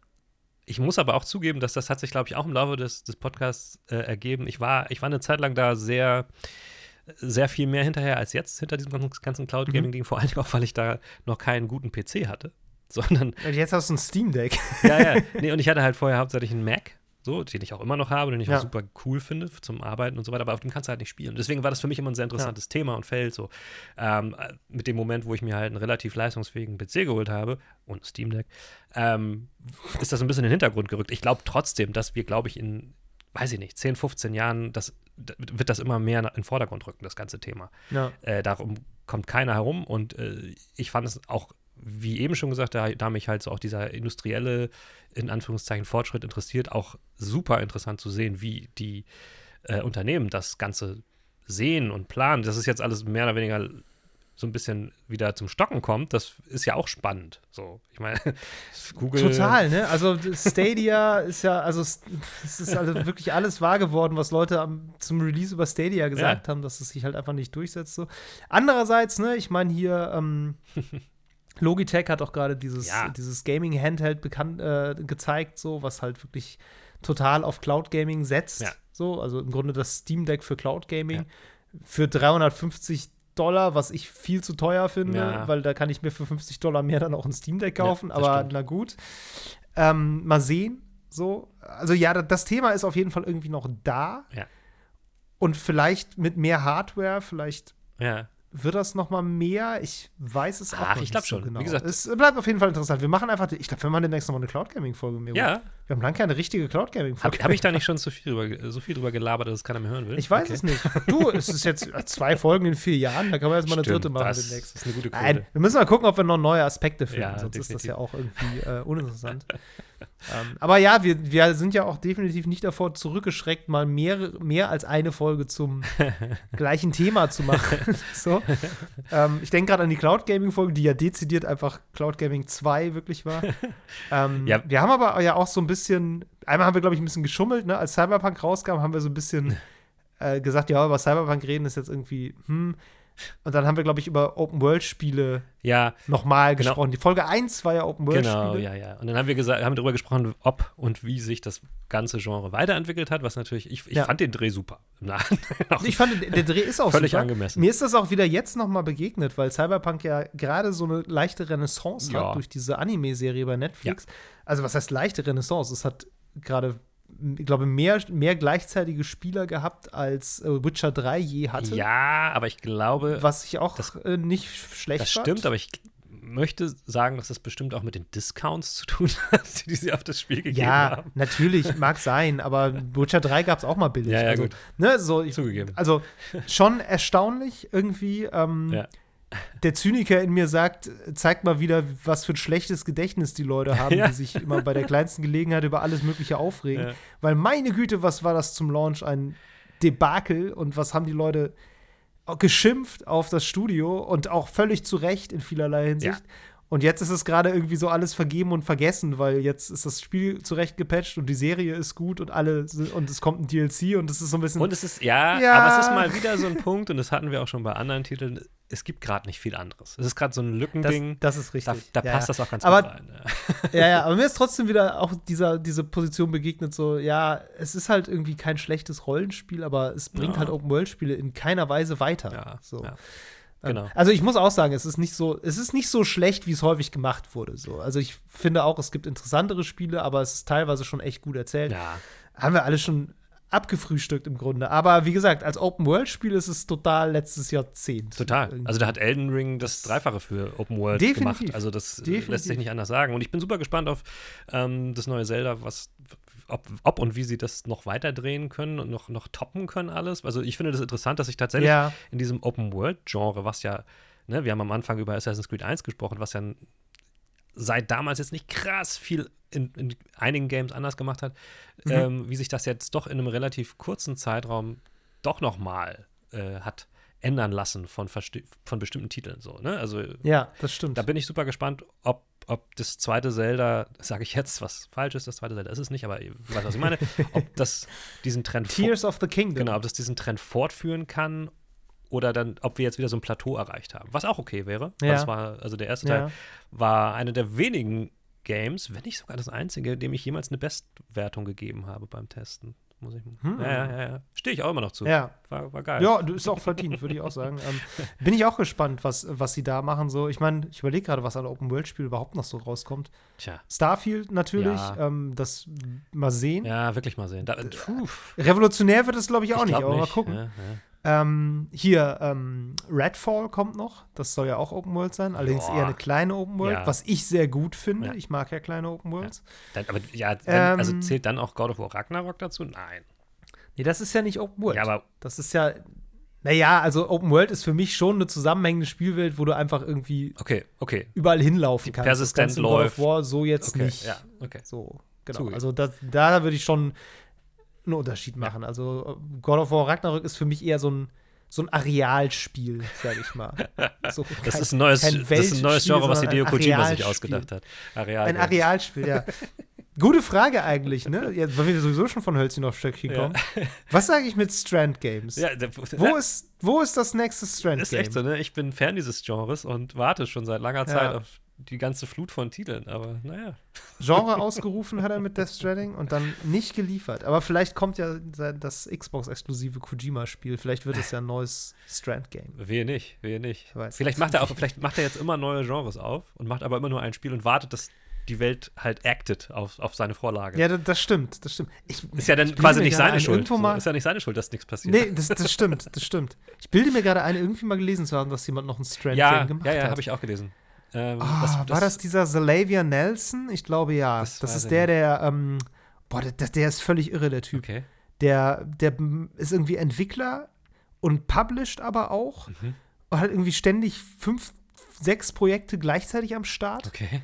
[SPEAKER 1] ich muss aber auch zugeben, dass das hat sich, glaube ich, auch im Laufe des, des Podcasts äh, ergeben. Ich war, ich war eine Zeit lang da sehr, sehr viel mehr hinterher als jetzt hinter diesem ganzen, Cloud Gaming Ding. Vor allem auch, weil ich da noch keinen guten PC hatte, sondern
[SPEAKER 2] Und Jetzt hast du ein Steam Deck.
[SPEAKER 1] ja, ja. Nee, und ich hatte halt vorher hauptsächlich einen Mac, so, den ich auch immer noch habe, den ich
[SPEAKER 2] Ja.
[SPEAKER 1] auch super cool finde zum Arbeiten und so weiter, aber auf dem kannst du halt nicht spielen. Deswegen war das für mich immer ein sehr interessantes Thema und Feld, so. Ähm, äh, mit dem Moment, wo ich mir halt einen relativ leistungsfähigen PC geholt habe und Steam Deck, ähm, ist das ein bisschen in den Hintergrund gerückt. Ich glaube trotzdem, dass wir, glaube ich, in, weiß ich nicht, 10, 15 Jahren, das, wird das immer mehr in den Vordergrund rücken, das ganze Thema.
[SPEAKER 2] Ja.
[SPEAKER 1] Äh, darum kommt keiner herum und äh, ich fand es auch, wie eben schon gesagt, da, da mich halt so auch dieser industrielle, in Anführungszeichen, Fortschritt interessiert, auch super interessant zu sehen, wie die äh, Unternehmen das Ganze sehen und planen. Das ist jetzt alles mehr oder weniger so ein bisschen wieder zum Stocken kommt, das ist ja auch spannend. So, ich meine, Google.
[SPEAKER 2] Total, ne? Also Stadia ist ja, also es ist also wirklich alles wahr geworden, was Leute am, zum Release über Stadia gesagt haben, dass es sich halt einfach nicht durchsetzt. So. Andererseits, ne, ich meine hier, ähm, Logitech hat auch gerade dieses,
[SPEAKER 1] Ja.
[SPEAKER 2] dieses Gaming-Handheld bekannt äh, gezeigt, so, was halt wirklich total auf Cloud Gaming setzt.
[SPEAKER 1] Ja.
[SPEAKER 2] So, also im Grunde das Steam Deck für Cloud Gaming
[SPEAKER 1] Ja.
[SPEAKER 2] für 350 Dollar, was ich viel zu teuer finde, weil da kann ich mir für 50 Dollar mehr dann auch ein Steam Deck kaufen, aber
[SPEAKER 1] stimmt.
[SPEAKER 2] na gut. Ähm, mal sehen. So, also ja, da- das Thema ist auf jeden Fall irgendwie noch da. Und vielleicht mit mehr Hardware, vielleicht
[SPEAKER 1] Ja.
[SPEAKER 2] Wird das noch mal mehr. Ich weiß es auch
[SPEAKER 1] Ach, ich glaub
[SPEAKER 2] nicht so
[SPEAKER 1] schon. Wie
[SPEAKER 2] genau.
[SPEAKER 1] gesagt-
[SPEAKER 2] es bleibt auf jeden Fall interessant. Wir machen einfach, ich glaube, wir machen demnächst noch mal eine Cloud Gaming Folge. Mir
[SPEAKER 1] ja.
[SPEAKER 2] Wir haben lange keine richtige Cloud Gaming
[SPEAKER 1] Habe
[SPEAKER 2] Folge.
[SPEAKER 1] hab ich da nicht schon so viel, drüber, so viel drüber gelabert, dass es keiner mehr hören will?
[SPEAKER 2] Ich weiß
[SPEAKER 1] Okay.
[SPEAKER 2] es nicht. Du, es ist jetzt zwei Folgen in vier Jahren, da kann man jetzt mal eine
[SPEAKER 1] Stimmt,
[SPEAKER 2] dritte machen
[SPEAKER 1] das
[SPEAKER 2] demnächst.
[SPEAKER 1] ist eine gute Quote.
[SPEAKER 2] Nein, wir müssen mal gucken, ob wir noch neue Aspekte finden,
[SPEAKER 1] Ja,
[SPEAKER 2] sonst ist das
[SPEAKER 1] definitiv.
[SPEAKER 2] ja auch irgendwie äh, uninteressant. ähm, aber ja, wir, wir sind ja auch definitiv nicht davor zurückgeschreckt, mal mehr, mehr als eine Folge zum gleichen Thema zu machen. so. ähm, ich denke gerade an die Cloud Gaming Folge, die ja dezidiert einfach Cloud Gaming 2 wirklich war. ähm,
[SPEAKER 1] Ja.
[SPEAKER 2] Wir haben aber ja auch so ein bisschen, einmal haben wir, glaube ich, ein bisschen geschummelt, ne? als Cyberpunk rauskam, haben wir so ein bisschen äh, gesagt, ja, über Cyberpunk reden ist jetzt irgendwie, hm. Und dann haben wir, glaube ich, über Open-World-Spiele
[SPEAKER 1] Ja,
[SPEAKER 2] nochmal
[SPEAKER 1] Genau.
[SPEAKER 2] gesprochen. Die Folge 1 war ja Open-World-Spiele.
[SPEAKER 1] Genau, ja, ja. Und dann haben wir gesagt, haben darüber gesprochen, ob und wie sich das ganze Genre weiterentwickelt hat, was natürlich, ich, ich
[SPEAKER 2] Ja.
[SPEAKER 1] fand den Dreh super.
[SPEAKER 2] Ich fand, der Dreh ist auch
[SPEAKER 1] völlig
[SPEAKER 2] super.
[SPEAKER 1] angemessen.
[SPEAKER 2] Mir ist das auch wieder jetzt nochmal begegnet, weil Cyberpunk ja gerade so eine leichte Renaissance
[SPEAKER 1] Ja.
[SPEAKER 2] hat durch diese Anime-Serie bei Netflix. Also, was heißt leichte Renaissance? Es hat gerade, ich glaube, mehr, mehr gleichzeitige Spieler gehabt, als äh, Witcher 3 je hatte.
[SPEAKER 1] Ja, aber ich glaube,
[SPEAKER 2] Was ich auch
[SPEAKER 1] Das-
[SPEAKER 2] äh, nicht schlecht
[SPEAKER 1] das
[SPEAKER 2] fand.
[SPEAKER 1] stimmt, aber ich möchte sagen, dass das bestimmt auch mit den Discounts zu tun hat, die sie auf das Spiel gegeben
[SPEAKER 2] Ja,
[SPEAKER 1] haben.
[SPEAKER 2] natürlich, mag sein, aber Witcher 3 gab es auch mal billig.
[SPEAKER 1] Ja, ja,
[SPEAKER 2] also,
[SPEAKER 1] gut.
[SPEAKER 2] Ne, so,
[SPEAKER 1] Zugegeben.
[SPEAKER 2] Also schon erstaunlich irgendwie. Ähm,
[SPEAKER 1] Ja.
[SPEAKER 2] Der Zyniker in mir sagt, zeigt mal wieder, was für ein schlechtes Gedächtnis die Leute haben,
[SPEAKER 1] Ja.
[SPEAKER 2] die sich immer bei der kleinsten Gelegenheit über alles Mögliche aufregen.
[SPEAKER 1] Ja.
[SPEAKER 2] Weil meine Güte, was war das zum Launch ein Debakel und was haben die Leute geschimpft auf das Studio und auch völlig zu Recht in vielerlei Hinsicht. Und jetzt ist es gerade irgendwie so alles vergeben und vergessen, weil jetzt ist das Spiel zurecht gepatcht und die Serie ist gut und alle und es kommt ein DLC und es ist so ein bisschen.
[SPEAKER 1] Und es ist, ja,
[SPEAKER 2] Ja.
[SPEAKER 1] aber es ist mal wieder so ein Punkt, und das hatten wir auch schon bei anderen Titeln, es gibt gerade nicht viel anderes. Es ist gerade so ein
[SPEAKER 2] das,
[SPEAKER 1] Lückending.
[SPEAKER 2] das ist richtig.
[SPEAKER 1] da da
[SPEAKER 2] ja,
[SPEAKER 1] passt
[SPEAKER 2] ja.
[SPEAKER 1] das auch ganz
[SPEAKER 2] Aber-
[SPEAKER 1] gut rein. Ja.
[SPEAKER 2] Ja, aber mir ist trotzdem wieder auch dieser, diese Position begegnet, so, ja, es ist halt irgendwie kein schlechtes Rollenspiel, aber es bringt halt Open-World-Spiele in keiner Weise weiter.
[SPEAKER 1] Ja,
[SPEAKER 2] so.
[SPEAKER 1] ja.
[SPEAKER 2] Ähm,
[SPEAKER 1] Genau.
[SPEAKER 2] Also ich muss auch sagen, es ist nicht so, es ist nicht so schlecht, wie es häufig gemacht wurde. So. Also ich finde auch, es gibt interessantere Spiele, aber es ist teilweise schon echt gut erzählt.
[SPEAKER 1] ja.
[SPEAKER 2] Haben wir alle schon abgefrühstückt im Grunde. Aber wie gesagt, als Open-World-Spiel ist es total letztes Jahrzehnt.
[SPEAKER 1] Total.
[SPEAKER 2] Irgendwie.
[SPEAKER 1] Also da hat Elden Ring das Dreifache für Open World
[SPEAKER 2] Definitiv.
[SPEAKER 1] gemacht. Also das äh,
[SPEAKER 2] Definitiv.
[SPEAKER 1] lässt sich nicht anders sagen. Und ich bin super gespannt auf ähm, das neue Zelda, was ob, ob und wie sie das noch weiterdrehen können und noch, noch toppen können alles. Also ich finde das interessant, dass sich tatsächlich
[SPEAKER 2] Ja.
[SPEAKER 1] in diesem Open World Genre, was ja, ne, wir haben am Anfang über Assassin's Creed 1 gesprochen, was ja seit damals jetzt nicht krass viel in, in einigen Games anders gemacht hat,
[SPEAKER 2] Mhm.
[SPEAKER 1] ähm, wie sich das jetzt doch in einem relativ kurzen Zeitraum doch noch mal äh, hat ändern lassen von, von bestimmten Titeln so, ne? Also
[SPEAKER 2] Ja, das stimmt.
[SPEAKER 1] da bin ich super gespannt, ob, ob das zweite Zelda, sage ich jetzt, was falsch ist, das zweite Zelda ist es nicht, aber ihr weißt, was ich meine, ob das diesen Trend
[SPEAKER 2] Tears of the Kingdom.
[SPEAKER 1] genau, ob das diesen Trend fortführen kann oder dann, ob wir jetzt wieder so ein Plateau erreicht haben, was auch okay wäre.
[SPEAKER 2] Ja.
[SPEAKER 1] Das war, also der erste Teil
[SPEAKER 2] Ja.
[SPEAKER 1] war einer der wenigen Games, wenn nicht sogar das einzige, dem ich jemals eine Bestwertung gegeben habe beim Testen. Muss ich,
[SPEAKER 2] Hm.
[SPEAKER 1] ja, ja, ja, ja. Stehe ich auch immer noch zu.
[SPEAKER 2] Ja.
[SPEAKER 1] War, war geil.
[SPEAKER 2] Ja, du- ist auch verdient, würde ich auch sagen. Ähm, bin ich auch gespannt, was, was sie da machen. So, ich meine, ich überlege gerade, was an Open World Spiel überhaupt noch so rauskommt.
[SPEAKER 1] Tja.
[SPEAKER 2] Starfield natürlich,
[SPEAKER 1] Ja.
[SPEAKER 2] ähm, das mal sehen.
[SPEAKER 1] Ja, wirklich mal sehen. Da, puh,
[SPEAKER 2] Revolutionär wird es, glaube ich, auch
[SPEAKER 1] ich
[SPEAKER 2] nicht,
[SPEAKER 1] glaub
[SPEAKER 2] aber mal gucken.
[SPEAKER 1] Ja.
[SPEAKER 2] Ähm, hier, ähm, Redfall kommt noch. Das soll ja auch Open World sein, allerdings
[SPEAKER 1] Boah.
[SPEAKER 2] eher eine kleine Open World,
[SPEAKER 1] Ja.
[SPEAKER 2] was ich sehr gut finde.
[SPEAKER 1] Ja.
[SPEAKER 2] Ich mag ja kleine Open Worlds.
[SPEAKER 1] Dann, aber ja, wenn, also
[SPEAKER 2] Ähm,
[SPEAKER 1] zählt dann auch God of War Ragnarok dazu? Nein.
[SPEAKER 2] Nee, das ist ja nicht Open World.
[SPEAKER 1] Ja, aber
[SPEAKER 2] das ist ja, naja, also Open World ist für mich schon eine zusammenhängende Spielwelt, wo du einfach irgendwie
[SPEAKER 1] okay, okay.
[SPEAKER 2] überall hinlaufen kannst. Das
[SPEAKER 1] persistent
[SPEAKER 2] kannst du in God of
[SPEAKER 1] läuft.
[SPEAKER 2] War so jetzt
[SPEAKER 1] Okay,
[SPEAKER 2] nicht.
[SPEAKER 1] ja, okay.
[SPEAKER 2] So, genau.
[SPEAKER 1] Zugegeben.
[SPEAKER 2] Also das, da würde ich schon einen Unterschied machen. Also äh, God of War Ragnarök ist für mich eher so ein, so ein Arealspiel, sage ich mal. So,
[SPEAKER 1] Das
[SPEAKER 2] kein-
[SPEAKER 1] ist ein neues, das ist ein neues Genre, was Hideo Kojima sich ausgedacht hat. Areal
[SPEAKER 2] Ein Arealspiel, ja. Gute Frage eigentlich, ne? Jetzt, weil wir sowieso schon von Hölzchen auf Stöckchen
[SPEAKER 1] Ja.
[SPEAKER 2] kommen. Was sage ich mit Strand Games?
[SPEAKER 1] Ja, da-
[SPEAKER 2] Wo, ist, wo ist das nächste Strand
[SPEAKER 1] ist
[SPEAKER 2] Game?
[SPEAKER 1] echt so, ne? Ich bin Fan dieses Genres und warte schon seit langer Zeit
[SPEAKER 2] Ja.
[SPEAKER 1] auf die ganze Flut von Titeln, aber naja.
[SPEAKER 2] Genre ausgerufen hat er mit Death Stranding und dann nicht geliefert. Aber vielleicht kommt ja das Xbox-exklusive Kojima-Spiel. Vielleicht wird es ja ein neues Strand-Game.
[SPEAKER 1] Wehe nicht, wehe nicht.
[SPEAKER 2] Ich weiß
[SPEAKER 1] Vielleicht macht er auch, vielleicht macht er jetzt immer neue Genres auf und macht aber immer nur ein Spiel und wartet, dass die Welt halt acted auf, auf seine Vorlage.
[SPEAKER 2] Ja, das, stimmt, das stimmt. Ich,
[SPEAKER 1] ist ja dann quasi nicht seine
[SPEAKER 2] ein,
[SPEAKER 1] Schuld. So, ist ja nicht seine Schuld, dass nichts passiert.
[SPEAKER 2] nee, das, das stimmt, das stimmt. Ich bilde mir gerade ein, irgendwie mal gelesen zu haben, dass jemand noch ein Strand-Game
[SPEAKER 1] ja,
[SPEAKER 2] gemacht
[SPEAKER 1] ja, ja,
[SPEAKER 2] hat.
[SPEAKER 1] habe ich auch gelesen. Ähm,
[SPEAKER 2] Ah, war das dieser Zalavia Nelson? Ich glaube ja.
[SPEAKER 1] Das
[SPEAKER 2] Das, ist der, der, ähm, boah, der, der ist völlig irre, der Typ.
[SPEAKER 1] Okay.
[SPEAKER 2] Der, der ist irgendwie Entwickler und published aber auch.
[SPEAKER 1] Mhm.
[SPEAKER 2] Und hat irgendwie ständig fünf, sechs Projekte gleichzeitig am Start.
[SPEAKER 1] Okay.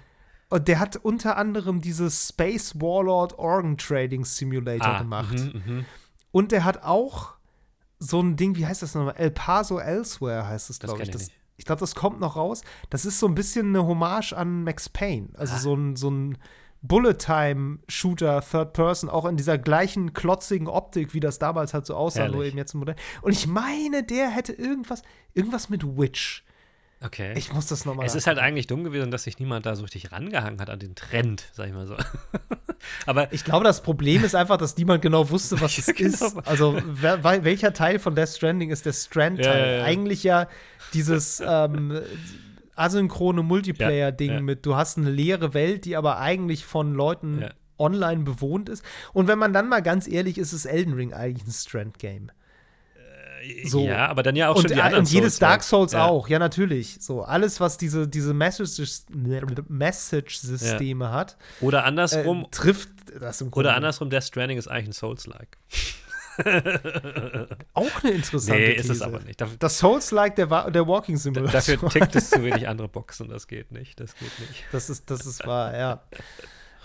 [SPEAKER 2] Und der hat unter anderem dieses Space Warlord Organ Trading Simulator
[SPEAKER 1] Ah,
[SPEAKER 2] gemacht.
[SPEAKER 1] mhm, mhm.
[SPEAKER 2] Und der hat auch so ein Ding, wie heißt das nochmal? El Paso Elsewhere heißt es,
[SPEAKER 1] Das
[SPEAKER 2] glaube ich.
[SPEAKER 1] ich
[SPEAKER 2] Das,
[SPEAKER 1] nicht.
[SPEAKER 2] Ich glaube, das kommt noch raus. Das ist so ein bisschen eine Hommage an Max Payne. Also
[SPEAKER 1] Ah.
[SPEAKER 2] so ein, so ein Bullet-Time-Shooter, Third Person, auch in dieser gleichen klotzigen Optik, wie das damals halt so aussah, nur
[SPEAKER 1] Herrlich.
[SPEAKER 2] eben jetzt im Modell. Und ich meine, der hätte irgendwas, irgendwas mit Witch.
[SPEAKER 1] Okay.
[SPEAKER 2] Ich muss das nochmal.
[SPEAKER 1] es ist halt eigentlich dumm gewesen, dass sich niemand da so richtig rangehangen hat an den Trend, sag ich mal so. Aber
[SPEAKER 2] Ich glaube, das Problem ist einfach, dass niemand genau wusste, was es
[SPEAKER 1] genau.
[SPEAKER 2] ist. Also, wer, wel- welcher Teil von Death Stranding ist der Strand-Teil?
[SPEAKER 1] Ja, ja, ja.
[SPEAKER 2] Eigentlich ja dieses ähm, asynchrone Multiplayer-Ding
[SPEAKER 1] Ja, ja.
[SPEAKER 2] mit, du hast eine leere Welt, die aber eigentlich von Leuten
[SPEAKER 1] Ja.
[SPEAKER 2] online bewohnt ist. Und wenn man dann mal ganz ehrlich ist, ist Elden Ring eigentlich ein Strand-Game. So.
[SPEAKER 1] ja, aber dann ja auch
[SPEAKER 2] Und,
[SPEAKER 1] schon die
[SPEAKER 2] äh,
[SPEAKER 1] anderen
[SPEAKER 2] und jedes
[SPEAKER 1] Souls
[SPEAKER 2] Dark
[SPEAKER 1] halt.
[SPEAKER 2] Souls
[SPEAKER 1] ja.
[SPEAKER 2] auch, ja, natürlich. So, alles, was diese, diese Messages- Message-Systeme hat,
[SPEAKER 1] Oder
[SPEAKER 2] äh,
[SPEAKER 1] andersrum,
[SPEAKER 2] trifft das im Grunde.
[SPEAKER 1] oder andersrum, Death Stranding ist eigentlich ein Souls-like.
[SPEAKER 2] Auch eine interessante
[SPEAKER 1] Nee,
[SPEAKER 2] These.
[SPEAKER 1] ist es aber nicht. Dafür,
[SPEAKER 2] Das Souls-like der, der Walking Simulator.
[SPEAKER 1] dafür tickt es zu wenig andere Boxen, das geht nicht. Das geht nicht.
[SPEAKER 2] Das ist, das ist wahr, ja.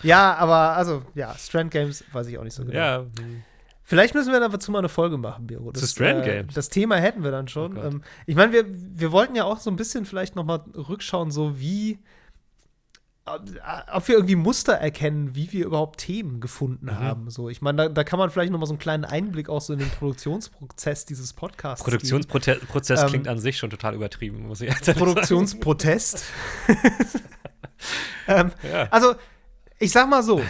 [SPEAKER 2] Ja, aber also, ja, Strand Games weiß ich auch nicht so genau.
[SPEAKER 1] Ja, hm.
[SPEAKER 2] Vielleicht müssen wir dazu mal eine Folge machen, Biro.
[SPEAKER 1] Zu Strand
[SPEAKER 2] äh,
[SPEAKER 1] Games?
[SPEAKER 2] Das Thema hätten wir dann schon.
[SPEAKER 1] Oh
[SPEAKER 2] ähm, ich meine, wir, wir wollten ja auch so ein bisschen vielleicht noch mal rückschauen, so wie ob wir irgendwie Muster erkennen, wie wir überhaupt Themen gefunden
[SPEAKER 1] Mhm.
[SPEAKER 2] haben. So, ich meine, da, da kann man vielleicht noch mal so einen kleinen Einblick auch so in den Produktionsprozess dieses Podcasts.
[SPEAKER 1] Produktionsprozess
[SPEAKER 2] Ähm,
[SPEAKER 1] klingt an sich schon total übertrieben, muss ich sagen.
[SPEAKER 2] Produktionsprotest. ähm,
[SPEAKER 1] Ja.
[SPEAKER 2] Also, ich sag mal so.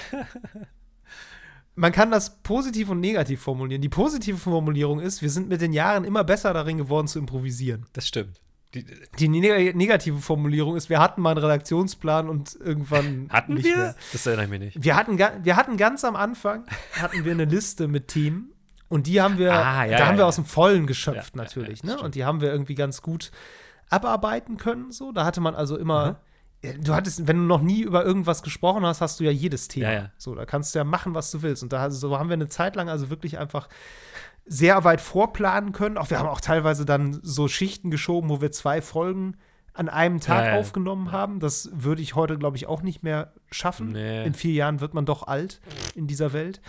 [SPEAKER 2] Man kann das positiv und negativ formulieren. Die positive Formulierung ist, wir sind mit den Jahren immer besser darin geworden zu improvisieren.
[SPEAKER 1] Das stimmt. Die,
[SPEAKER 2] Die neg negative Formulierung ist, wir hatten mal einen Redaktionsplan und irgendwann
[SPEAKER 1] hatten
[SPEAKER 2] nicht
[SPEAKER 1] wir?
[SPEAKER 2] mehr.
[SPEAKER 1] Das erinnere ich mich nicht.
[SPEAKER 2] Wir hatten, wir hatten ganz am Anfang hatten wir eine Liste mit Themen und die haben wir,
[SPEAKER 1] Ah, ja,
[SPEAKER 2] da
[SPEAKER 1] ja,
[SPEAKER 2] haben wir
[SPEAKER 1] ja.
[SPEAKER 2] aus dem Vollen geschöpft natürlich, ne? Und die haben wir irgendwie ganz gut abarbeiten können. So, da hatte man also immer. äh, Du hattest, wenn du noch nie über irgendwas gesprochen hast, hast du ja jedes Thema.
[SPEAKER 1] Ja, ja.
[SPEAKER 2] So, da kannst du ja machen, was du willst. Und da so haben wir eine Zeit lang also wirklich einfach sehr weit vorplanen können. Auch wir haben auch teilweise dann so Schichten geschoben, wo wir zwei Folgen an einem Tag
[SPEAKER 1] ja.
[SPEAKER 2] aufgenommen haben. Das würde ich heute, glaube ich, auch nicht mehr schaffen.
[SPEAKER 1] Nee.
[SPEAKER 2] In vier Jahren wird man doch alt in dieser Welt.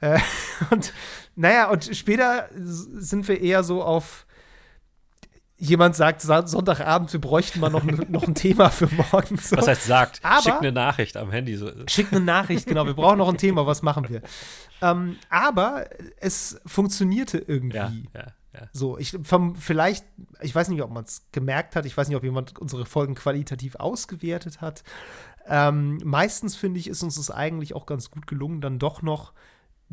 [SPEAKER 2] Äh, und naja, und später sind wir eher so auf jemand sagt Sa- Sonntagabend, wir bräuchten mal noch, noch ein Thema für morgen. So.
[SPEAKER 1] Was heißt sagt?
[SPEAKER 2] Aber-
[SPEAKER 1] Schick eine Nachricht am Handy. So.
[SPEAKER 2] Schickt eine Nachricht, genau, wir brauchen noch ein Thema, was machen wir? Ähm, aber es funktionierte irgendwie.
[SPEAKER 1] Ja, ja, ja.
[SPEAKER 2] So, ich vom, vielleicht, ich weiß nicht, ob man es gemerkt hat, ich weiß nicht, ob jemand unsere Folgen qualitativ ausgewertet hat. Ähm, meistens finde ich, ist uns das eigentlich auch ganz gut gelungen, dann doch noch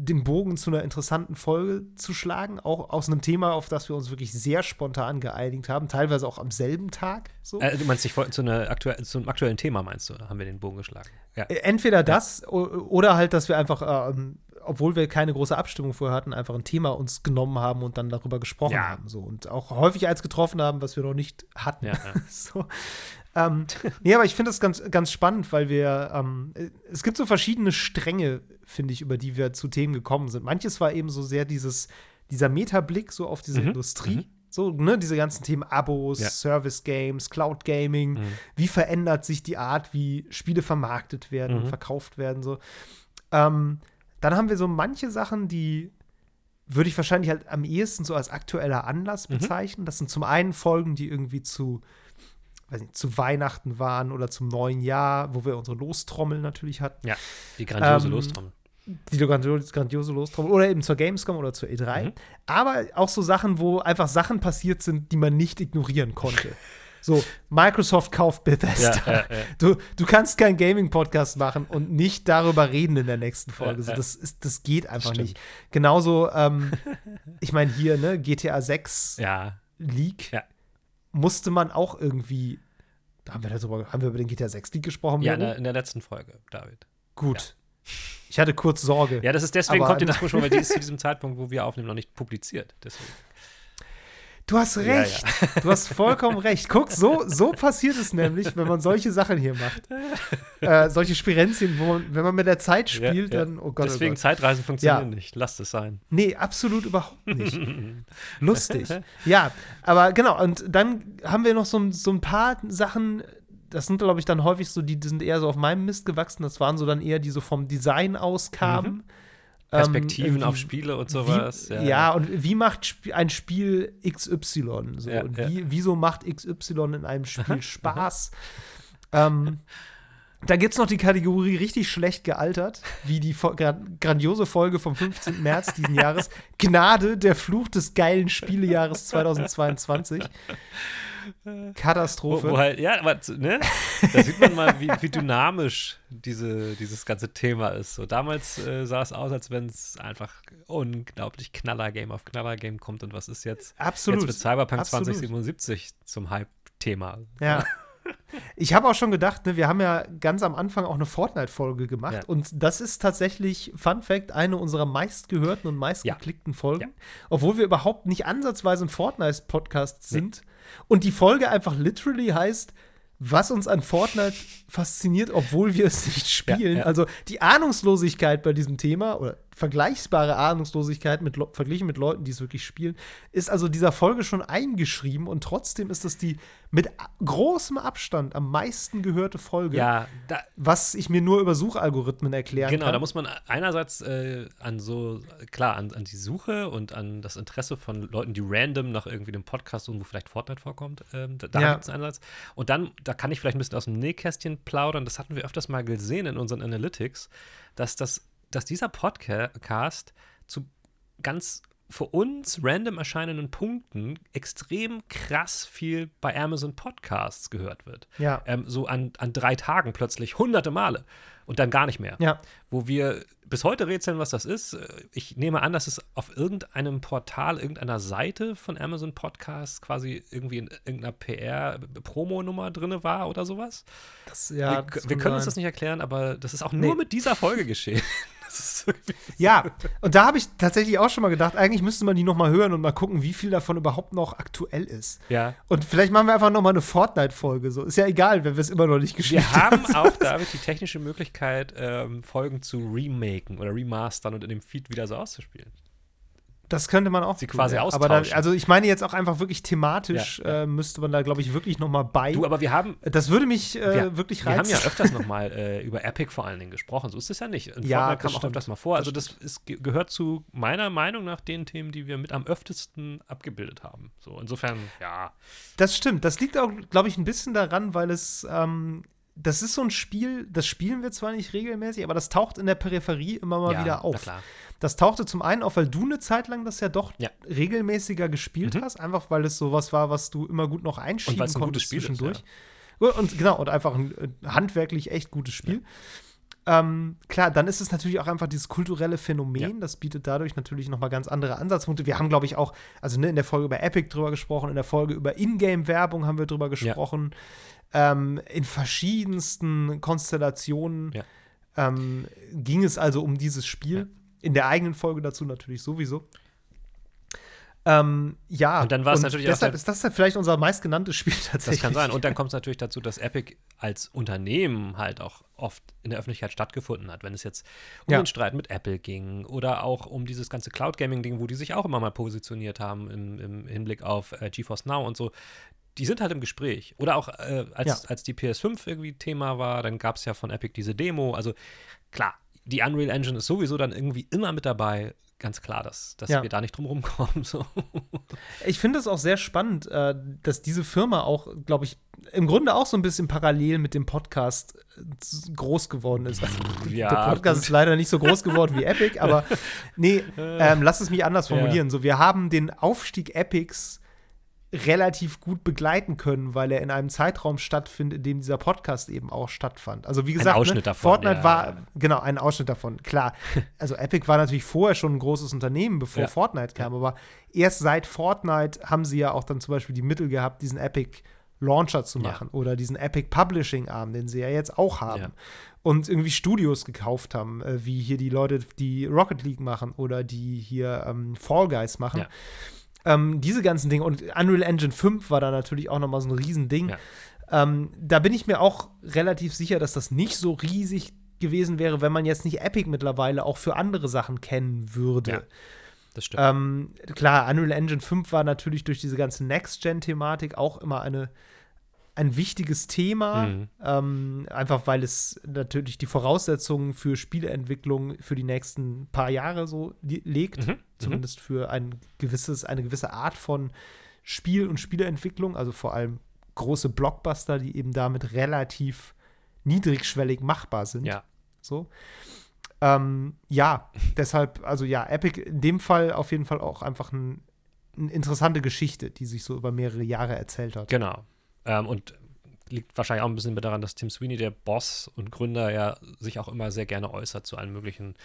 [SPEAKER 2] den Bogen zu einer interessanten Folge zu schlagen, auch aus einem Thema, auf das wir uns wirklich sehr spontan geeinigt haben, teilweise auch am selben Tag. So.
[SPEAKER 1] Äh, du meinst, ich wollte zu, einer aktuell, zu einem aktuellen Thema, meinst du, haben wir den Bogen geschlagen? Ja.
[SPEAKER 2] Äh, Entweder das o- oder halt, dass wir einfach, ähm, obwohl wir keine große Abstimmung vorher hatten, einfach ein Thema uns genommen haben und dann darüber gesprochen
[SPEAKER 1] Ja.
[SPEAKER 2] haben. So. Und auch häufig eins getroffen haben, was wir noch nicht hatten.
[SPEAKER 1] Ja, ja.
[SPEAKER 2] so. Ähm, nee, aber ich finde das ganz, ganz spannend, weil wir, ähm, äh, es gibt so verschiedene Stränge, finde ich, über die wir zu Themen gekommen sind. Manches war eben so sehr dieses, dieser Metablick so auf diese
[SPEAKER 1] Mhm,
[SPEAKER 2] Industrie.
[SPEAKER 1] mhm.
[SPEAKER 2] So, ne, diese ganzen Themen Abos,
[SPEAKER 1] Ja.
[SPEAKER 2] Service Games, Cloud Gaming,
[SPEAKER 1] Mhm.
[SPEAKER 2] wie verändert sich die Art, wie Spiele vermarktet werden und
[SPEAKER 1] Mhm.
[SPEAKER 2] verkauft werden, so. Ähm, dann haben wir so manche Sachen, die würde ich wahrscheinlich halt am ehesten so als aktueller Anlass
[SPEAKER 1] Mhm.
[SPEAKER 2] bezeichnen. Das sind zum einen Folgen, die irgendwie zu, weiß nicht, zu Weihnachten waren oder zum neuen Jahr, wo wir unsere Lostrommel natürlich hatten.
[SPEAKER 1] ja, die grandiose
[SPEAKER 2] Ähm,
[SPEAKER 1] Lostrommel.
[SPEAKER 2] Die grandiose, grandiose Lostrommel. Oder eben zur Gamescom oder zur E3.
[SPEAKER 1] Mhm.
[SPEAKER 2] Aber auch so Sachen, wo einfach Sachen passiert sind, die man nicht ignorieren konnte. So, Microsoft kauft Bethesda.
[SPEAKER 1] Ja, ja, ja.
[SPEAKER 2] Du, du kannst keinen Gaming-Podcast machen und nicht darüber reden in der nächsten Folge. So, das, ist, das geht einfach
[SPEAKER 1] Stimmt.
[SPEAKER 2] nicht. Genauso, ähm, ich meine, hier, ne, GTA 6
[SPEAKER 1] Ja,
[SPEAKER 2] Leak
[SPEAKER 1] Ja.
[SPEAKER 2] Musste man auch irgendwie. Da haben wir, darüber, haben wir über den GTA 6 Leak gesprochen?
[SPEAKER 1] ja in, der, in der letzten Folge, David.
[SPEAKER 2] Gut. Ich hatte kurz Sorge.
[SPEAKER 1] Ja, das ist deswegen kommt die Diskussion, weil die ist zu diesem Zeitpunkt, wo wir aufnehmen, noch nicht publiziert. Deswegen.
[SPEAKER 2] Du hast
[SPEAKER 1] Ja,
[SPEAKER 2] recht. Du hast vollkommen recht. Guck, so, so passiert es nämlich, wenn man solche Sachen hier macht. Äh, solche Spirenzien, wo man, wenn man mit der Zeit spielt,
[SPEAKER 1] Ja, ja.
[SPEAKER 2] dann, oh Gott,
[SPEAKER 1] Deswegen
[SPEAKER 2] oh Gott.
[SPEAKER 1] Zeitreisen funktionieren
[SPEAKER 2] Ja.
[SPEAKER 1] nicht. Lasst es sein.
[SPEAKER 2] Nee, absolut überhaupt nicht. Lustig. Ja, aber genau, und dann haben wir noch so, so ein paar Sachen, das sind, glaube ich, dann häufig so, die, die sind eher so auf meinem Mist gewachsen. Das waren so dann eher, die so vom Design aus kamen.
[SPEAKER 1] Perspektiven
[SPEAKER 2] Ähm,
[SPEAKER 1] auf Spiele und
[SPEAKER 2] Wie,
[SPEAKER 1] sowas.
[SPEAKER 2] ja, und wie macht ein Spiel XY? So,
[SPEAKER 1] Ja,
[SPEAKER 2] und
[SPEAKER 1] ja.
[SPEAKER 2] wie, wieso macht XY in einem Spiel Spaß? ähm, da gibt es noch die Kategorie richtig schlecht gealtert, wie die grandiose Folge vom 15. März diesen Jahres. Gnade, der Fluch des geilen Spielejahres 2022.
[SPEAKER 1] Wo,
[SPEAKER 2] Katastrophe.
[SPEAKER 1] wo halt, ja, aber ne? da sieht man mal, wie, wie dynamisch diese, dieses ganze Thema ist. So, damals äh, sah es aus, als wenn es einfach unglaublich Knaller-Game auf Knaller-Game kommt. Und was ist jetzt?
[SPEAKER 2] Absolut.
[SPEAKER 1] Jetzt wird Cyberpunk
[SPEAKER 2] Absolut.
[SPEAKER 1] 2077 zum Hype-Thema.
[SPEAKER 2] Ja. Ich habe auch schon gedacht, ne, wir haben ja ganz am Anfang auch eine Fortnite-Folge gemacht.
[SPEAKER 1] Ja.
[SPEAKER 2] Und das ist tatsächlich, Fun Fact, eine unserer meistgehörten und meistgeklickten Folgen.
[SPEAKER 1] Ja.
[SPEAKER 2] Obwohl wir überhaupt nicht ansatzweise ein Fortnite-Podcast sind. Und die Folge einfach literally heißt, was uns an Fortnite fasziniert, obwohl wir es nicht spielen.
[SPEAKER 1] ja.
[SPEAKER 2] Also die Ahnungslosigkeit bei diesem Thema, oder vergleichbare Ahnungslosigkeit mit, verglichen mit Leuten, die es wirklich spielen, ist also dieser Folge schon eingeschrieben und trotzdem ist das die mit großem Abstand am meisten gehörte Folge,
[SPEAKER 1] ja, da,
[SPEAKER 2] was ich mir nur über Suchalgorithmen erklären
[SPEAKER 1] genau,
[SPEAKER 2] kann.
[SPEAKER 1] Genau, da muss man einerseits äh, an so, klar, an, an, die Suche und an das Interesse von Leuten, die random nach irgendwie einem Podcast suchen, wo vielleicht Fortnite vorkommt, ähm, da, ja. gibt es einen Einsatz. Und dann, da kann ich vielleicht ein bisschen aus dem Nähkästchen plaudern, das hatten wir öfters mal gesehen in unseren Analytics, dass, das, dass dieser Podcast zu ganz für uns random erscheinenden Punkten extrem krass viel bei Amazon Podcasts gehört wird.
[SPEAKER 2] Ja.
[SPEAKER 1] Ähm, so an, an drei Tagen plötzlich hunderte Male und dann gar nicht mehr.
[SPEAKER 2] Ja.
[SPEAKER 1] Wo wir bis heute rätseln, was das ist. Ich nehme an, dass es auf irgendeinem Portal, irgendeiner Seite von Amazon Podcasts quasi irgendwie in irgendeiner PR-Promo-Nummer drin war oder sowas.
[SPEAKER 2] Das, ja,
[SPEAKER 1] wir, wir können uns das nicht erklären, aber das ist auch nur nee. mit dieser Folge geschehen.
[SPEAKER 2] ja, und da habe ich tatsächlich auch schon mal gedacht, eigentlich müsste man die noch mal hören und mal gucken, wie viel davon überhaupt noch aktuell ist.
[SPEAKER 1] Ja.
[SPEAKER 2] Und vielleicht machen wir einfach noch mal eine Fortnite-Folge. So ist ja egal, wenn wir es immer noch nicht gespielt
[SPEAKER 1] haben. Wir haben auch, David, die technische Möglichkeit, ähm, Folgen zu remaken oder remastern und in dem Feed wieder so auszuspielen.
[SPEAKER 2] Das könnte man auch.
[SPEAKER 1] Sie quasi ja.
[SPEAKER 2] austauschen. Aber da, also ich meine jetzt auch einfach wirklich thematisch ja, ja. Äh, müsste man da, glaube ich, wirklich noch mal bei.
[SPEAKER 1] Du, aber wir haben.
[SPEAKER 2] Das würde mich äh, wir, wirklich reizen.
[SPEAKER 1] Wir haben ja öfters noch mal äh, über Epic vor allen Dingen gesprochen. So ist es ja nicht. In
[SPEAKER 2] ja,
[SPEAKER 1] kam auch öfters mal vor. Also das ist, gehört zu meiner Meinung nach den Themen, die wir mit am öftesten abgebildet haben. So insofern, ja.
[SPEAKER 2] Das stimmt. Das liegt auch, glaube ich, ein bisschen daran, weil es ähm, das ist so ein Spiel, das spielen wir zwar nicht regelmäßig, aber das taucht in der Peripherie immer mal wieder auf. Das tauchte zum einen auf, weil du eine Zeit lang das ja doch ja. regelmäßiger gespielt mhm. hast, einfach weil es sowas war, was du immer gut noch einschieben und konntest
[SPEAKER 1] Spiel
[SPEAKER 2] zwischendurch.
[SPEAKER 1] Ist, ja.
[SPEAKER 2] Und genau, und einfach ein äh, handwerklich echt gutes Spiel. Ähm, klar, dann ist es natürlich auch einfach dieses kulturelle Phänomen. Ja. Das bietet dadurch natürlich noch mal ganz andere Ansatzpunkte. Wir haben, glaube ich, auch, also ne, in der Folge über Epic drüber gesprochen, in der Folge über Ingame-Werbung haben wir drüber gesprochen. Ja. Ähm, in verschiedensten Konstellationen ja. ähm, ging es also um dieses Spiel in der eigenen Folge dazu natürlich sowieso. Ähm, ja,
[SPEAKER 1] und dann war es natürlich
[SPEAKER 2] deshalb ist das vielleicht unser meistgenanntes Spiel tatsächlich.
[SPEAKER 1] Das kann sein. Und dann kommt es natürlich dazu, dass Epic als Unternehmen halt auch oft in der Öffentlichkeit stattgefunden hat. Wenn es jetzt um ja. den Streit mit Apple ging oder auch um dieses ganze Cloud Gaming-Ding, wo die sich auch immer mal positioniert haben im, im Hinblick auf äh, GeForce Now und so. Die sind halt im Gespräch. Oder auch äh, als, ja. als die PS5 irgendwie Thema war, dann gab es ja von Epic diese Demo. Also klar, die Unreal Engine ist sowieso dann irgendwie immer mit dabei. Ganz klar, dass, dass ja. wir da nicht drum rumkommen. So.
[SPEAKER 2] Ich finde es auch sehr spannend, äh, dass diese Firma auch, glaube ich, im Grunde auch so ein bisschen parallel mit dem Podcast äh, groß geworden ist. Also,
[SPEAKER 1] ja,
[SPEAKER 2] der Podcast gut. ist leider nicht so groß geworden wie Epic, aber nee, ähm, lass es mich anders formulieren. Ja. So, wir haben den Aufstieg Epics relativ gut begleiten können, weil er in einem Zeitraum stattfindet, in dem dieser Podcast eben auch stattfand. Also wie gesagt,
[SPEAKER 1] ein Ausschnitt
[SPEAKER 2] ne,
[SPEAKER 1] davon,
[SPEAKER 2] Fortnite ja. war genau ein Ausschnitt davon. Klar, also Epic war natürlich vorher schon ein großes Unternehmen, bevor ja. Fortnite kam, aber erst seit Fortnite haben sie ja auch dann zum Beispiel die Mittel gehabt, diesen Epic Launcher zu machen ja. oder diesen Epic Publishing Arm, den sie ja jetzt auch haben. Und irgendwie Studios gekauft haben, äh, wie hier die Leute, die Rocket League machen oder die hier ähm, Fall Guys machen. Ähm, diese ganzen Dinge. Und Unreal Engine 5 war da natürlich auch nochmal so ein Riesending. Ja. Ähm, da bin ich mir auch relativ sicher, dass das nicht so riesig gewesen wäre, wenn man jetzt nicht Epic mittlerweile auch für andere Sachen kennen würde. Ja,
[SPEAKER 1] das stimmt.
[SPEAKER 2] Ähm, klar, Unreal Engine 5 war natürlich durch diese ganze Next-Gen-Thematik auch immer eine ein wichtiges Thema, mhm. ähm, einfach weil es natürlich die Voraussetzungen für Spieleentwicklung für die nächsten paar Jahre so legt, mhm. mhm. zumindest für ein gewisses, eine gewisse Art von Spiel- und Spieleentwicklung, also vor allem große Blockbuster, die eben damit relativ niedrigschwellig machbar sind.
[SPEAKER 1] Ja.
[SPEAKER 2] So. Ähm, ja, deshalb, also ja, Epic in dem Fall auf jeden Fall auch einfach ein, eine interessante Geschichte, die sich so über mehrere Jahre erzählt hat.
[SPEAKER 1] Genau. Ähm, und liegt wahrscheinlich auch ein bisschen daran, dass Tim Sweeney, der Boss und Gründer, ja sich auch immer sehr gerne äußert zu allen möglichen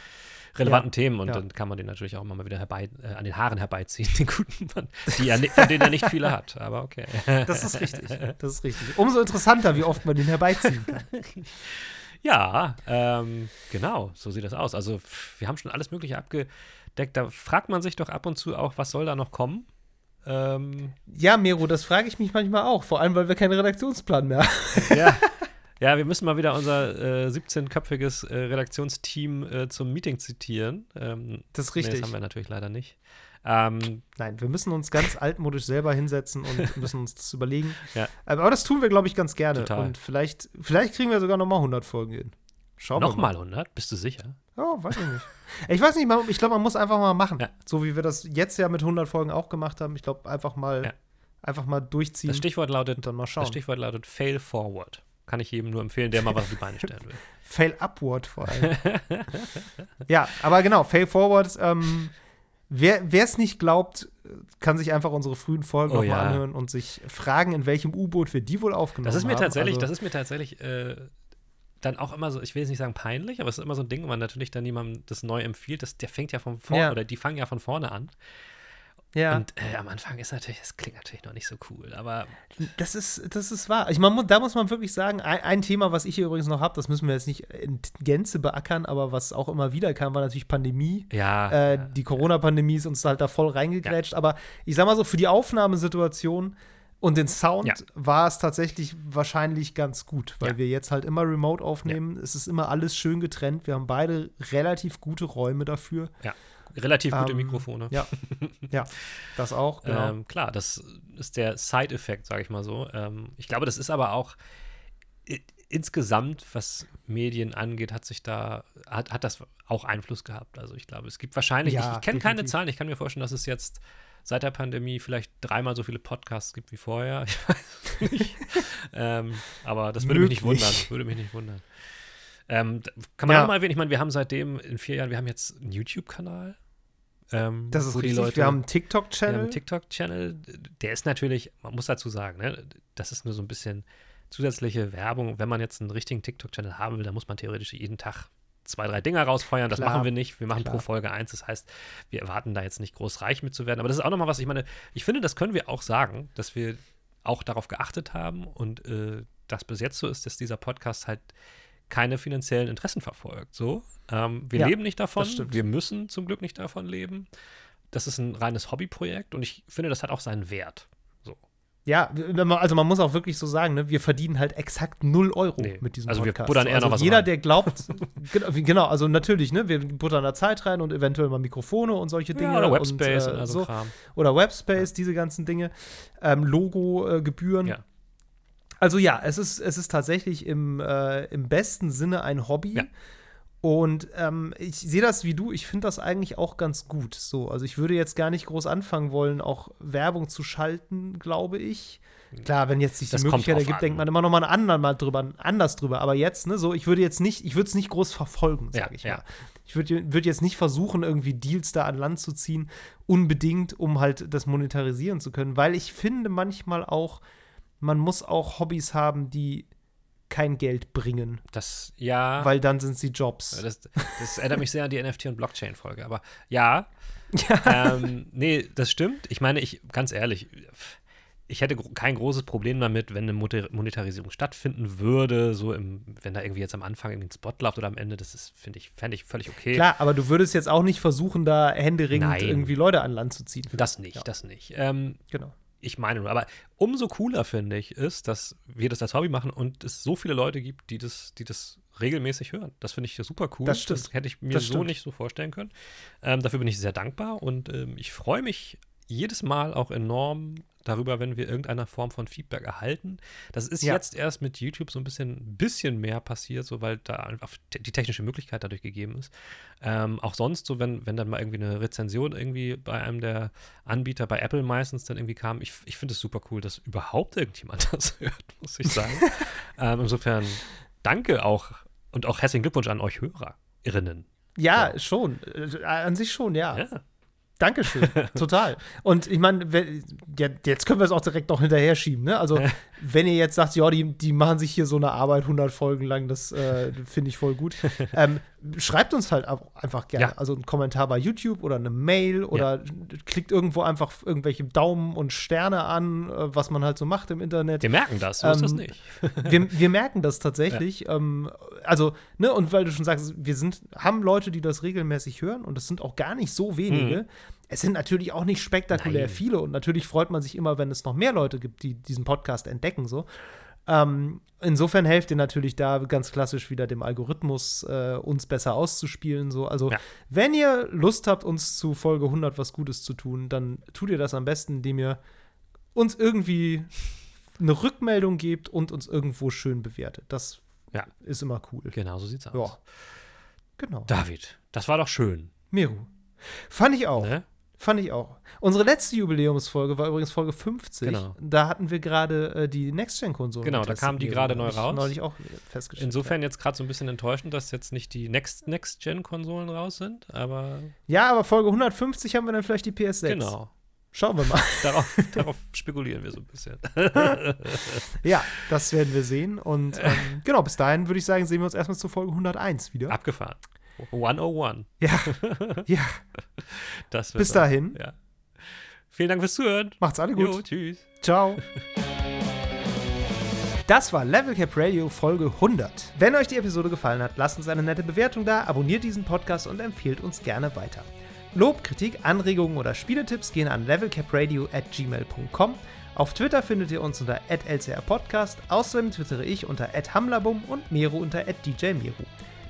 [SPEAKER 1] relevanten ja, Themen. Und ja. dann kann man den natürlich auch immer mal wieder herbei, äh, an den Haaren herbeiziehen, den guten Mann, die er, von denen er nicht viele hat. Aber okay.
[SPEAKER 2] Das ist richtig. Das ist richtig. Umso interessanter, wie oft man den herbeiziehen kann.
[SPEAKER 1] Ja, ähm, genau, so sieht das aus. Also, wir haben schon alles Mögliche abgedeckt. Da fragt man sich doch ab und zu auch, was soll da noch kommen?
[SPEAKER 2] Ähm, ja, Mero, das frage ich mich manchmal auch, vor allem, weil wir keinen Redaktionsplan mehr haben.
[SPEAKER 1] Ja. Ja, wir müssen mal wieder unser äh, 17-köpfiges äh, Redaktionsteam äh, zum Meeting zitieren. Ähm,
[SPEAKER 2] Das ist
[SPEAKER 1] nee,
[SPEAKER 2] richtig.
[SPEAKER 1] das haben wir natürlich leider nicht. Ähm,
[SPEAKER 2] Nein, wir müssen uns ganz altmodisch selber hinsetzen und müssen uns das überlegen.
[SPEAKER 1] Ja.
[SPEAKER 2] Aber das tun wir, glaube ich, ganz gerne.
[SPEAKER 1] Total.
[SPEAKER 2] Und vielleicht, vielleicht kriegen wir sogar noch mal 100 Folgen hin. Schauen
[SPEAKER 1] Nochmal 100, bist du sicher?
[SPEAKER 2] Ja, weiß ich nicht. Ich weiß nicht, ich glaube, man muss einfach mal machen.
[SPEAKER 1] Ja.
[SPEAKER 2] So wie wir das jetzt ja mit 100 Folgen auch gemacht haben. Ich glaube, einfach mal,
[SPEAKER 1] Ja.
[SPEAKER 2] einfach mal durchziehen
[SPEAKER 1] Das Stichwort lautet,
[SPEAKER 2] dann mal
[SPEAKER 1] das
[SPEAKER 2] schauen.
[SPEAKER 1] Stichwort lautet Fail Forward. Kann ich jedem nur empfehlen, der mal was auf die Beine stellen will.
[SPEAKER 2] Fail upward vor allem. ja, aber genau, Fail forward. Ähm, wer es nicht glaubt, kann sich einfach unsere frühen Folgen
[SPEAKER 1] Oh
[SPEAKER 2] nochmal
[SPEAKER 1] ja.
[SPEAKER 2] anhören und sich fragen, in welchem U-Boot wir die wohl aufgenommen
[SPEAKER 1] Das ist mir
[SPEAKER 2] haben.
[SPEAKER 1] tatsächlich,
[SPEAKER 2] also,
[SPEAKER 1] das ist mir tatsächlich äh, dann auch immer so, ich will jetzt nicht sagen peinlich, aber es ist immer so ein Ding, wenn man natürlich dann jemandem das neu empfiehlt, das, der fängt ja von vorne
[SPEAKER 2] Ja.
[SPEAKER 1] oder die fangen ja von vorne an.
[SPEAKER 2] ja,
[SPEAKER 1] Und äh, am Anfang ist natürlich, das klingt natürlich noch nicht so cool, aber
[SPEAKER 2] das ist, das ist wahr. Ich, mu- da muss man wirklich sagen, ein, ein Thema, was ich hier übrigens noch habe, das müssen wir jetzt nicht in Gänze beackern, aber was auch immer wieder kam, war natürlich Pandemie.
[SPEAKER 1] ja.
[SPEAKER 2] Äh,
[SPEAKER 1] ja.
[SPEAKER 2] die Corona-Pandemie ist uns halt da voll reingegrätscht. Aber ich sag mal so, für die Aufnahmesituation und den Sound
[SPEAKER 1] Ja.
[SPEAKER 2] war es tatsächlich wahrscheinlich ganz gut, weil
[SPEAKER 1] Ja.
[SPEAKER 2] wir jetzt halt immer remote aufnehmen. Es ist immer alles schön getrennt. Wir haben beide relativ gute Räume dafür.
[SPEAKER 1] relativ gute
[SPEAKER 2] ähm,
[SPEAKER 1] Mikrofone.
[SPEAKER 2] Ja, ja, das auch, genau.
[SPEAKER 1] Ähm, klar, das ist der Side-Effekt, sage ich mal so. Ähm, ich glaube, das ist aber auch insgesamt, was Medien angeht, hat sich da, hat, hat das auch Einfluss gehabt. Also ich glaube, es gibt wahrscheinlich,
[SPEAKER 2] Ja,
[SPEAKER 1] ich, ich kenne keine. Zahlen, ich kann mir vorstellen, dass es jetzt seit der Pandemie vielleicht dreimal so viele Podcasts gibt wie vorher. Ich weiß nicht. ähm, aber das würde mich nicht wundern. Würde mich nicht wundern. Ähm, kann man
[SPEAKER 2] Ja.
[SPEAKER 1] auch mal erwähnen, ich meine, wir haben seitdem in vier Jahren, wir haben jetzt einen YouTube-Kanal. Ähm,
[SPEAKER 2] das ist richtig.
[SPEAKER 1] Leute-
[SPEAKER 2] wir haben einen
[SPEAKER 1] wir haben
[SPEAKER 2] TikTok-Channel.
[SPEAKER 1] einen TikTok-Channel, der ist natürlich, man muss dazu sagen, ne, das ist nur so ein bisschen zusätzliche Werbung. Wenn man jetzt einen richtigen TikTok-Channel haben will, dann muss man theoretisch jeden Tag zwei, drei Dinger rausfeuern. Das
[SPEAKER 2] Klar.
[SPEAKER 1] machen wir nicht. Wir machen
[SPEAKER 2] Klar.
[SPEAKER 1] pro Folge eins. Das heißt, wir erwarten da jetzt nicht groß reich mit zu werden. Aber das ist auch nochmal was, ich meine, ich finde, das können wir auch sagen, dass wir auch darauf geachtet haben und äh, das bis jetzt so ist, dass dieser Podcast halt keine finanziellen Interessen verfolgt. So, ähm, wir
[SPEAKER 2] Ja,
[SPEAKER 1] leben nicht davon. Wir müssen zum Glück nicht davon leben. Das ist ein reines Hobbyprojekt und ich finde, das hat auch seinen Wert.
[SPEAKER 2] Ja, also man muss auch wirklich so sagen, ne, wir verdienen halt exakt 0 Euro
[SPEAKER 1] Nee.
[SPEAKER 2] mit diesem
[SPEAKER 1] Also wir
[SPEAKER 2] Podcast.
[SPEAKER 1] buttern eher
[SPEAKER 2] also
[SPEAKER 1] noch was
[SPEAKER 2] jeder,
[SPEAKER 1] rein.
[SPEAKER 2] der glaubt, genau, genau, also natürlich, ne, wir buttern da Zeit rein und eventuell mal Mikrofone und solche Dinge.
[SPEAKER 1] Ja, oder Webspace
[SPEAKER 2] und,
[SPEAKER 1] und,
[SPEAKER 2] äh,
[SPEAKER 1] also
[SPEAKER 2] so.
[SPEAKER 1] Kram.
[SPEAKER 2] Oder Webspace, diese ganzen Dinge. Ähm, Logo-Gebühren.
[SPEAKER 1] Ja.
[SPEAKER 2] Also ja, es ist, es ist tatsächlich im, äh, im besten Sinne ein Hobby.
[SPEAKER 1] Ja.
[SPEAKER 2] Und ähm, ich sehe das wie du, ich finde das eigentlich auch ganz gut. So, also ich würde jetzt gar nicht groß anfangen wollen, auch Werbung zu schalten, glaube ich. Klar, wenn jetzt sich die
[SPEAKER 1] Das
[SPEAKER 2] Möglichkeit ergibt,
[SPEAKER 1] an.
[SPEAKER 2] denkt man immer noch mal einen anderen mal drüber, anders drüber. Aber jetzt, ne, so, ich würde jetzt nicht, ich würde es nicht groß verfolgen,
[SPEAKER 1] Ja,
[SPEAKER 2] sage ich
[SPEAKER 1] ja.
[SPEAKER 2] mal. Ich würde würd jetzt nicht versuchen, irgendwie Deals da an Land zu ziehen, unbedingt, um halt das monetarisieren zu können, weil ich finde manchmal auch, man muss auch Hobbys haben, die kein Geld bringen,
[SPEAKER 1] Das, ja.
[SPEAKER 2] weil dann sind sie Jobs.
[SPEAKER 1] Das, das erinnert mich sehr an die NFT- und Blockchain-Folge. Aber ja,
[SPEAKER 2] Ja.
[SPEAKER 1] ähm, nee, das stimmt. Ich meine, ich, ganz ehrlich, ich hätte kein großes Problem damit, wenn eine Monetarisierung stattfinden würde, so im, wenn da irgendwie jetzt am Anfang irgendwie ein Spot läuft oder am Ende, das ist, finde ich, fände ich völlig okay.
[SPEAKER 2] Klar, aber du würdest jetzt auch nicht versuchen, da händeringend
[SPEAKER 1] Nein.
[SPEAKER 2] irgendwie Leute an Land zu ziehen.
[SPEAKER 1] Das nicht,
[SPEAKER 2] Ja.
[SPEAKER 1] das nicht. Ähm,
[SPEAKER 2] Genau.
[SPEAKER 1] Ich meine nur, aber umso cooler finde ich ist, dass wir das als Hobby machen und es so viele Leute gibt, die das, die das regelmäßig hören. Das finde ich super cool.
[SPEAKER 2] Das stimmt.
[SPEAKER 1] hätte ich mir
[SPEAKER 2] Das
[SPEAKER 1] so nicht so vorstellen können. Ähm, dafür bin ich sehr dankbar und ähm, ich freue mich jedes Mal auch enorm darüber, wenn wir irgendeiner Form von Feedback erhalten. Das ist
[SPEAKER 2] Ja.
[SPEAKER 1] jetzt erst mit YouTube so ein bisschen, bisschen mehr passiert, so weil da die technische Möglichkeit dadurch gegeben ist. Ähm, auch sonst so, wenn, wenn dann mal irgendwie eine Rezension irgendwie bei einem der Anbieter, bei Apple meistens dann irgendwie kam, ich, ich finde es super cool, dass überhaupt irgendjemand das hört, muss ich sagen. ähm, insofern danke auch und auch herzlichen Glückwunsch an euch Hörerinnen.
[SPEAKER 2] Ja, schon. Äh, An sich schon, ja.
[SPEAKER 1] Ja.
[SPEAKER 2] Dankeschön, total. Und ich meine, jetzt können wir es auch direkt noch hinterher schieben. Ne? Also, wenn ihr jetzt sagt, ja, die, die machen sich hier so eine Arbeit 100 Folgen lang, das äh, finde ich voll gut. ähm, schreibt uns halt einfach gerne.
[SPEAKER 1] Ja.
[SPEAKER 2] Also einen Kommentar bei YouTube oder eine Mail oder klickt irgendwo einfach irgendwelche Daumen und Sterne an, äh, was man halt so macht im Internet.
[SPEAKER 1] Wir merken das, so ist das
[SPEAKER 2] Ähm,
[SPEAKER 1] nicht.
[SPEAKER 2] wir, wir merken das tatsächlich. Ähm, also, ne, und weil du schon sagst, wir sind, haben Leute, die das regelmäßig hören und es sind auch gar nicht so wenige. Es sind natürlich auch nicht spektakulär
[SPEAKER 1] Nein.
[SPEAKER 2] viele und natürlich freut man sich immer, wenn es noch mehr Leute gibt, die diesen Podcast entdecken, so. Ähm, insofern helft ihr natürlich da ganz klassisch wieder dem Algorithmus, äh, uns besser auszuspielen. So. Also,
[SPEAKER 1] Ja.
[SPEAKER 2] wenn ihr Lust habt, uns zu Folge 100 was Gutes zu tun, dann tut ihr das am besten, indem ihr uns irgendwie eine Rückmeldung gebt und uns irgendwo schön bewertet. Das
[SPEAKER 1] Ja.
[SPEAKER 2] ist immer cool.
[SPEAKER 1] Genau, so sieht's aus.
[SPEAKER 2] Ja. Genau.
[SPEAKER 1] David, das war doch schön.
[SPEAKER 2] Meru. Fand ich auch.
[SPEAKER 1] Ne?
[SPEAKER 2] Fand ich auch. Unsere letzte Jubiläumsfolge war übrigens Folge 50.
[SPEAKER 1] Genau.
[SPEAKER 2] Da hatten wir gerade äh, die Next-Gen-Konsole.
[SPEAKER 1] Genau, da
[SPEAKER 2] getestet,
[SPEAKER 1] kam die
[SPEAKER 2] Meru.
[SPEAKER 1] gerade neu raus.
[SPEAKER 2] Neulich auch festgestellt.
[SPEAKER 1] Insofern jetzt gerade so ein bisschen enttäuschend, dass jetzt nicht die Next- Next-Gen-Konsolen raus sind, aber
[SPEAKER 2] Ja, aber Folge 150 haben wir dann vielleicht die PS6.
[SPEAKER 1] genau.
[SPEAKER 2] Schauen wir mal.
[SPEAKER 1] Darauf, darauf spekulieren wir so ein bisschen.
[SPEAKER 2] ja, das werden wir sehen. Und ähm, genau, bis dahin würde ich sagen, sehen wir uns erstmal zur Folge 101 wieder.
[SPEAKER 1] Abgefahren. 101.
[SPEAKER 2] Ja, ja.
[SPEAKER 1] Das
[SPEAKER 2] Bis dahin.
[SPEAKER 1] Ja. Vielen Dank fürs Zuhören.
[SPEAKER 2] Macht's alle gut.
[SPEAKER 1] Jo, tschüss.
[SPEAKER 2] Ciao. Das war Level Cap Radio Folge 100. Wenn euch die Episode gefallen hat, lasst uns eine nette Bewertung da, abonniert diesen Podcast und empfehlt uns gerne weiter. Lob, Kritik, Anregungen oder Spieletipps gehen an levelcapradio at gmail.com. Auf Twitter findet ihr uns unter @lcrpodcast. Außerdem twittere ich unter @hamlabum und Mero unter @djmeru.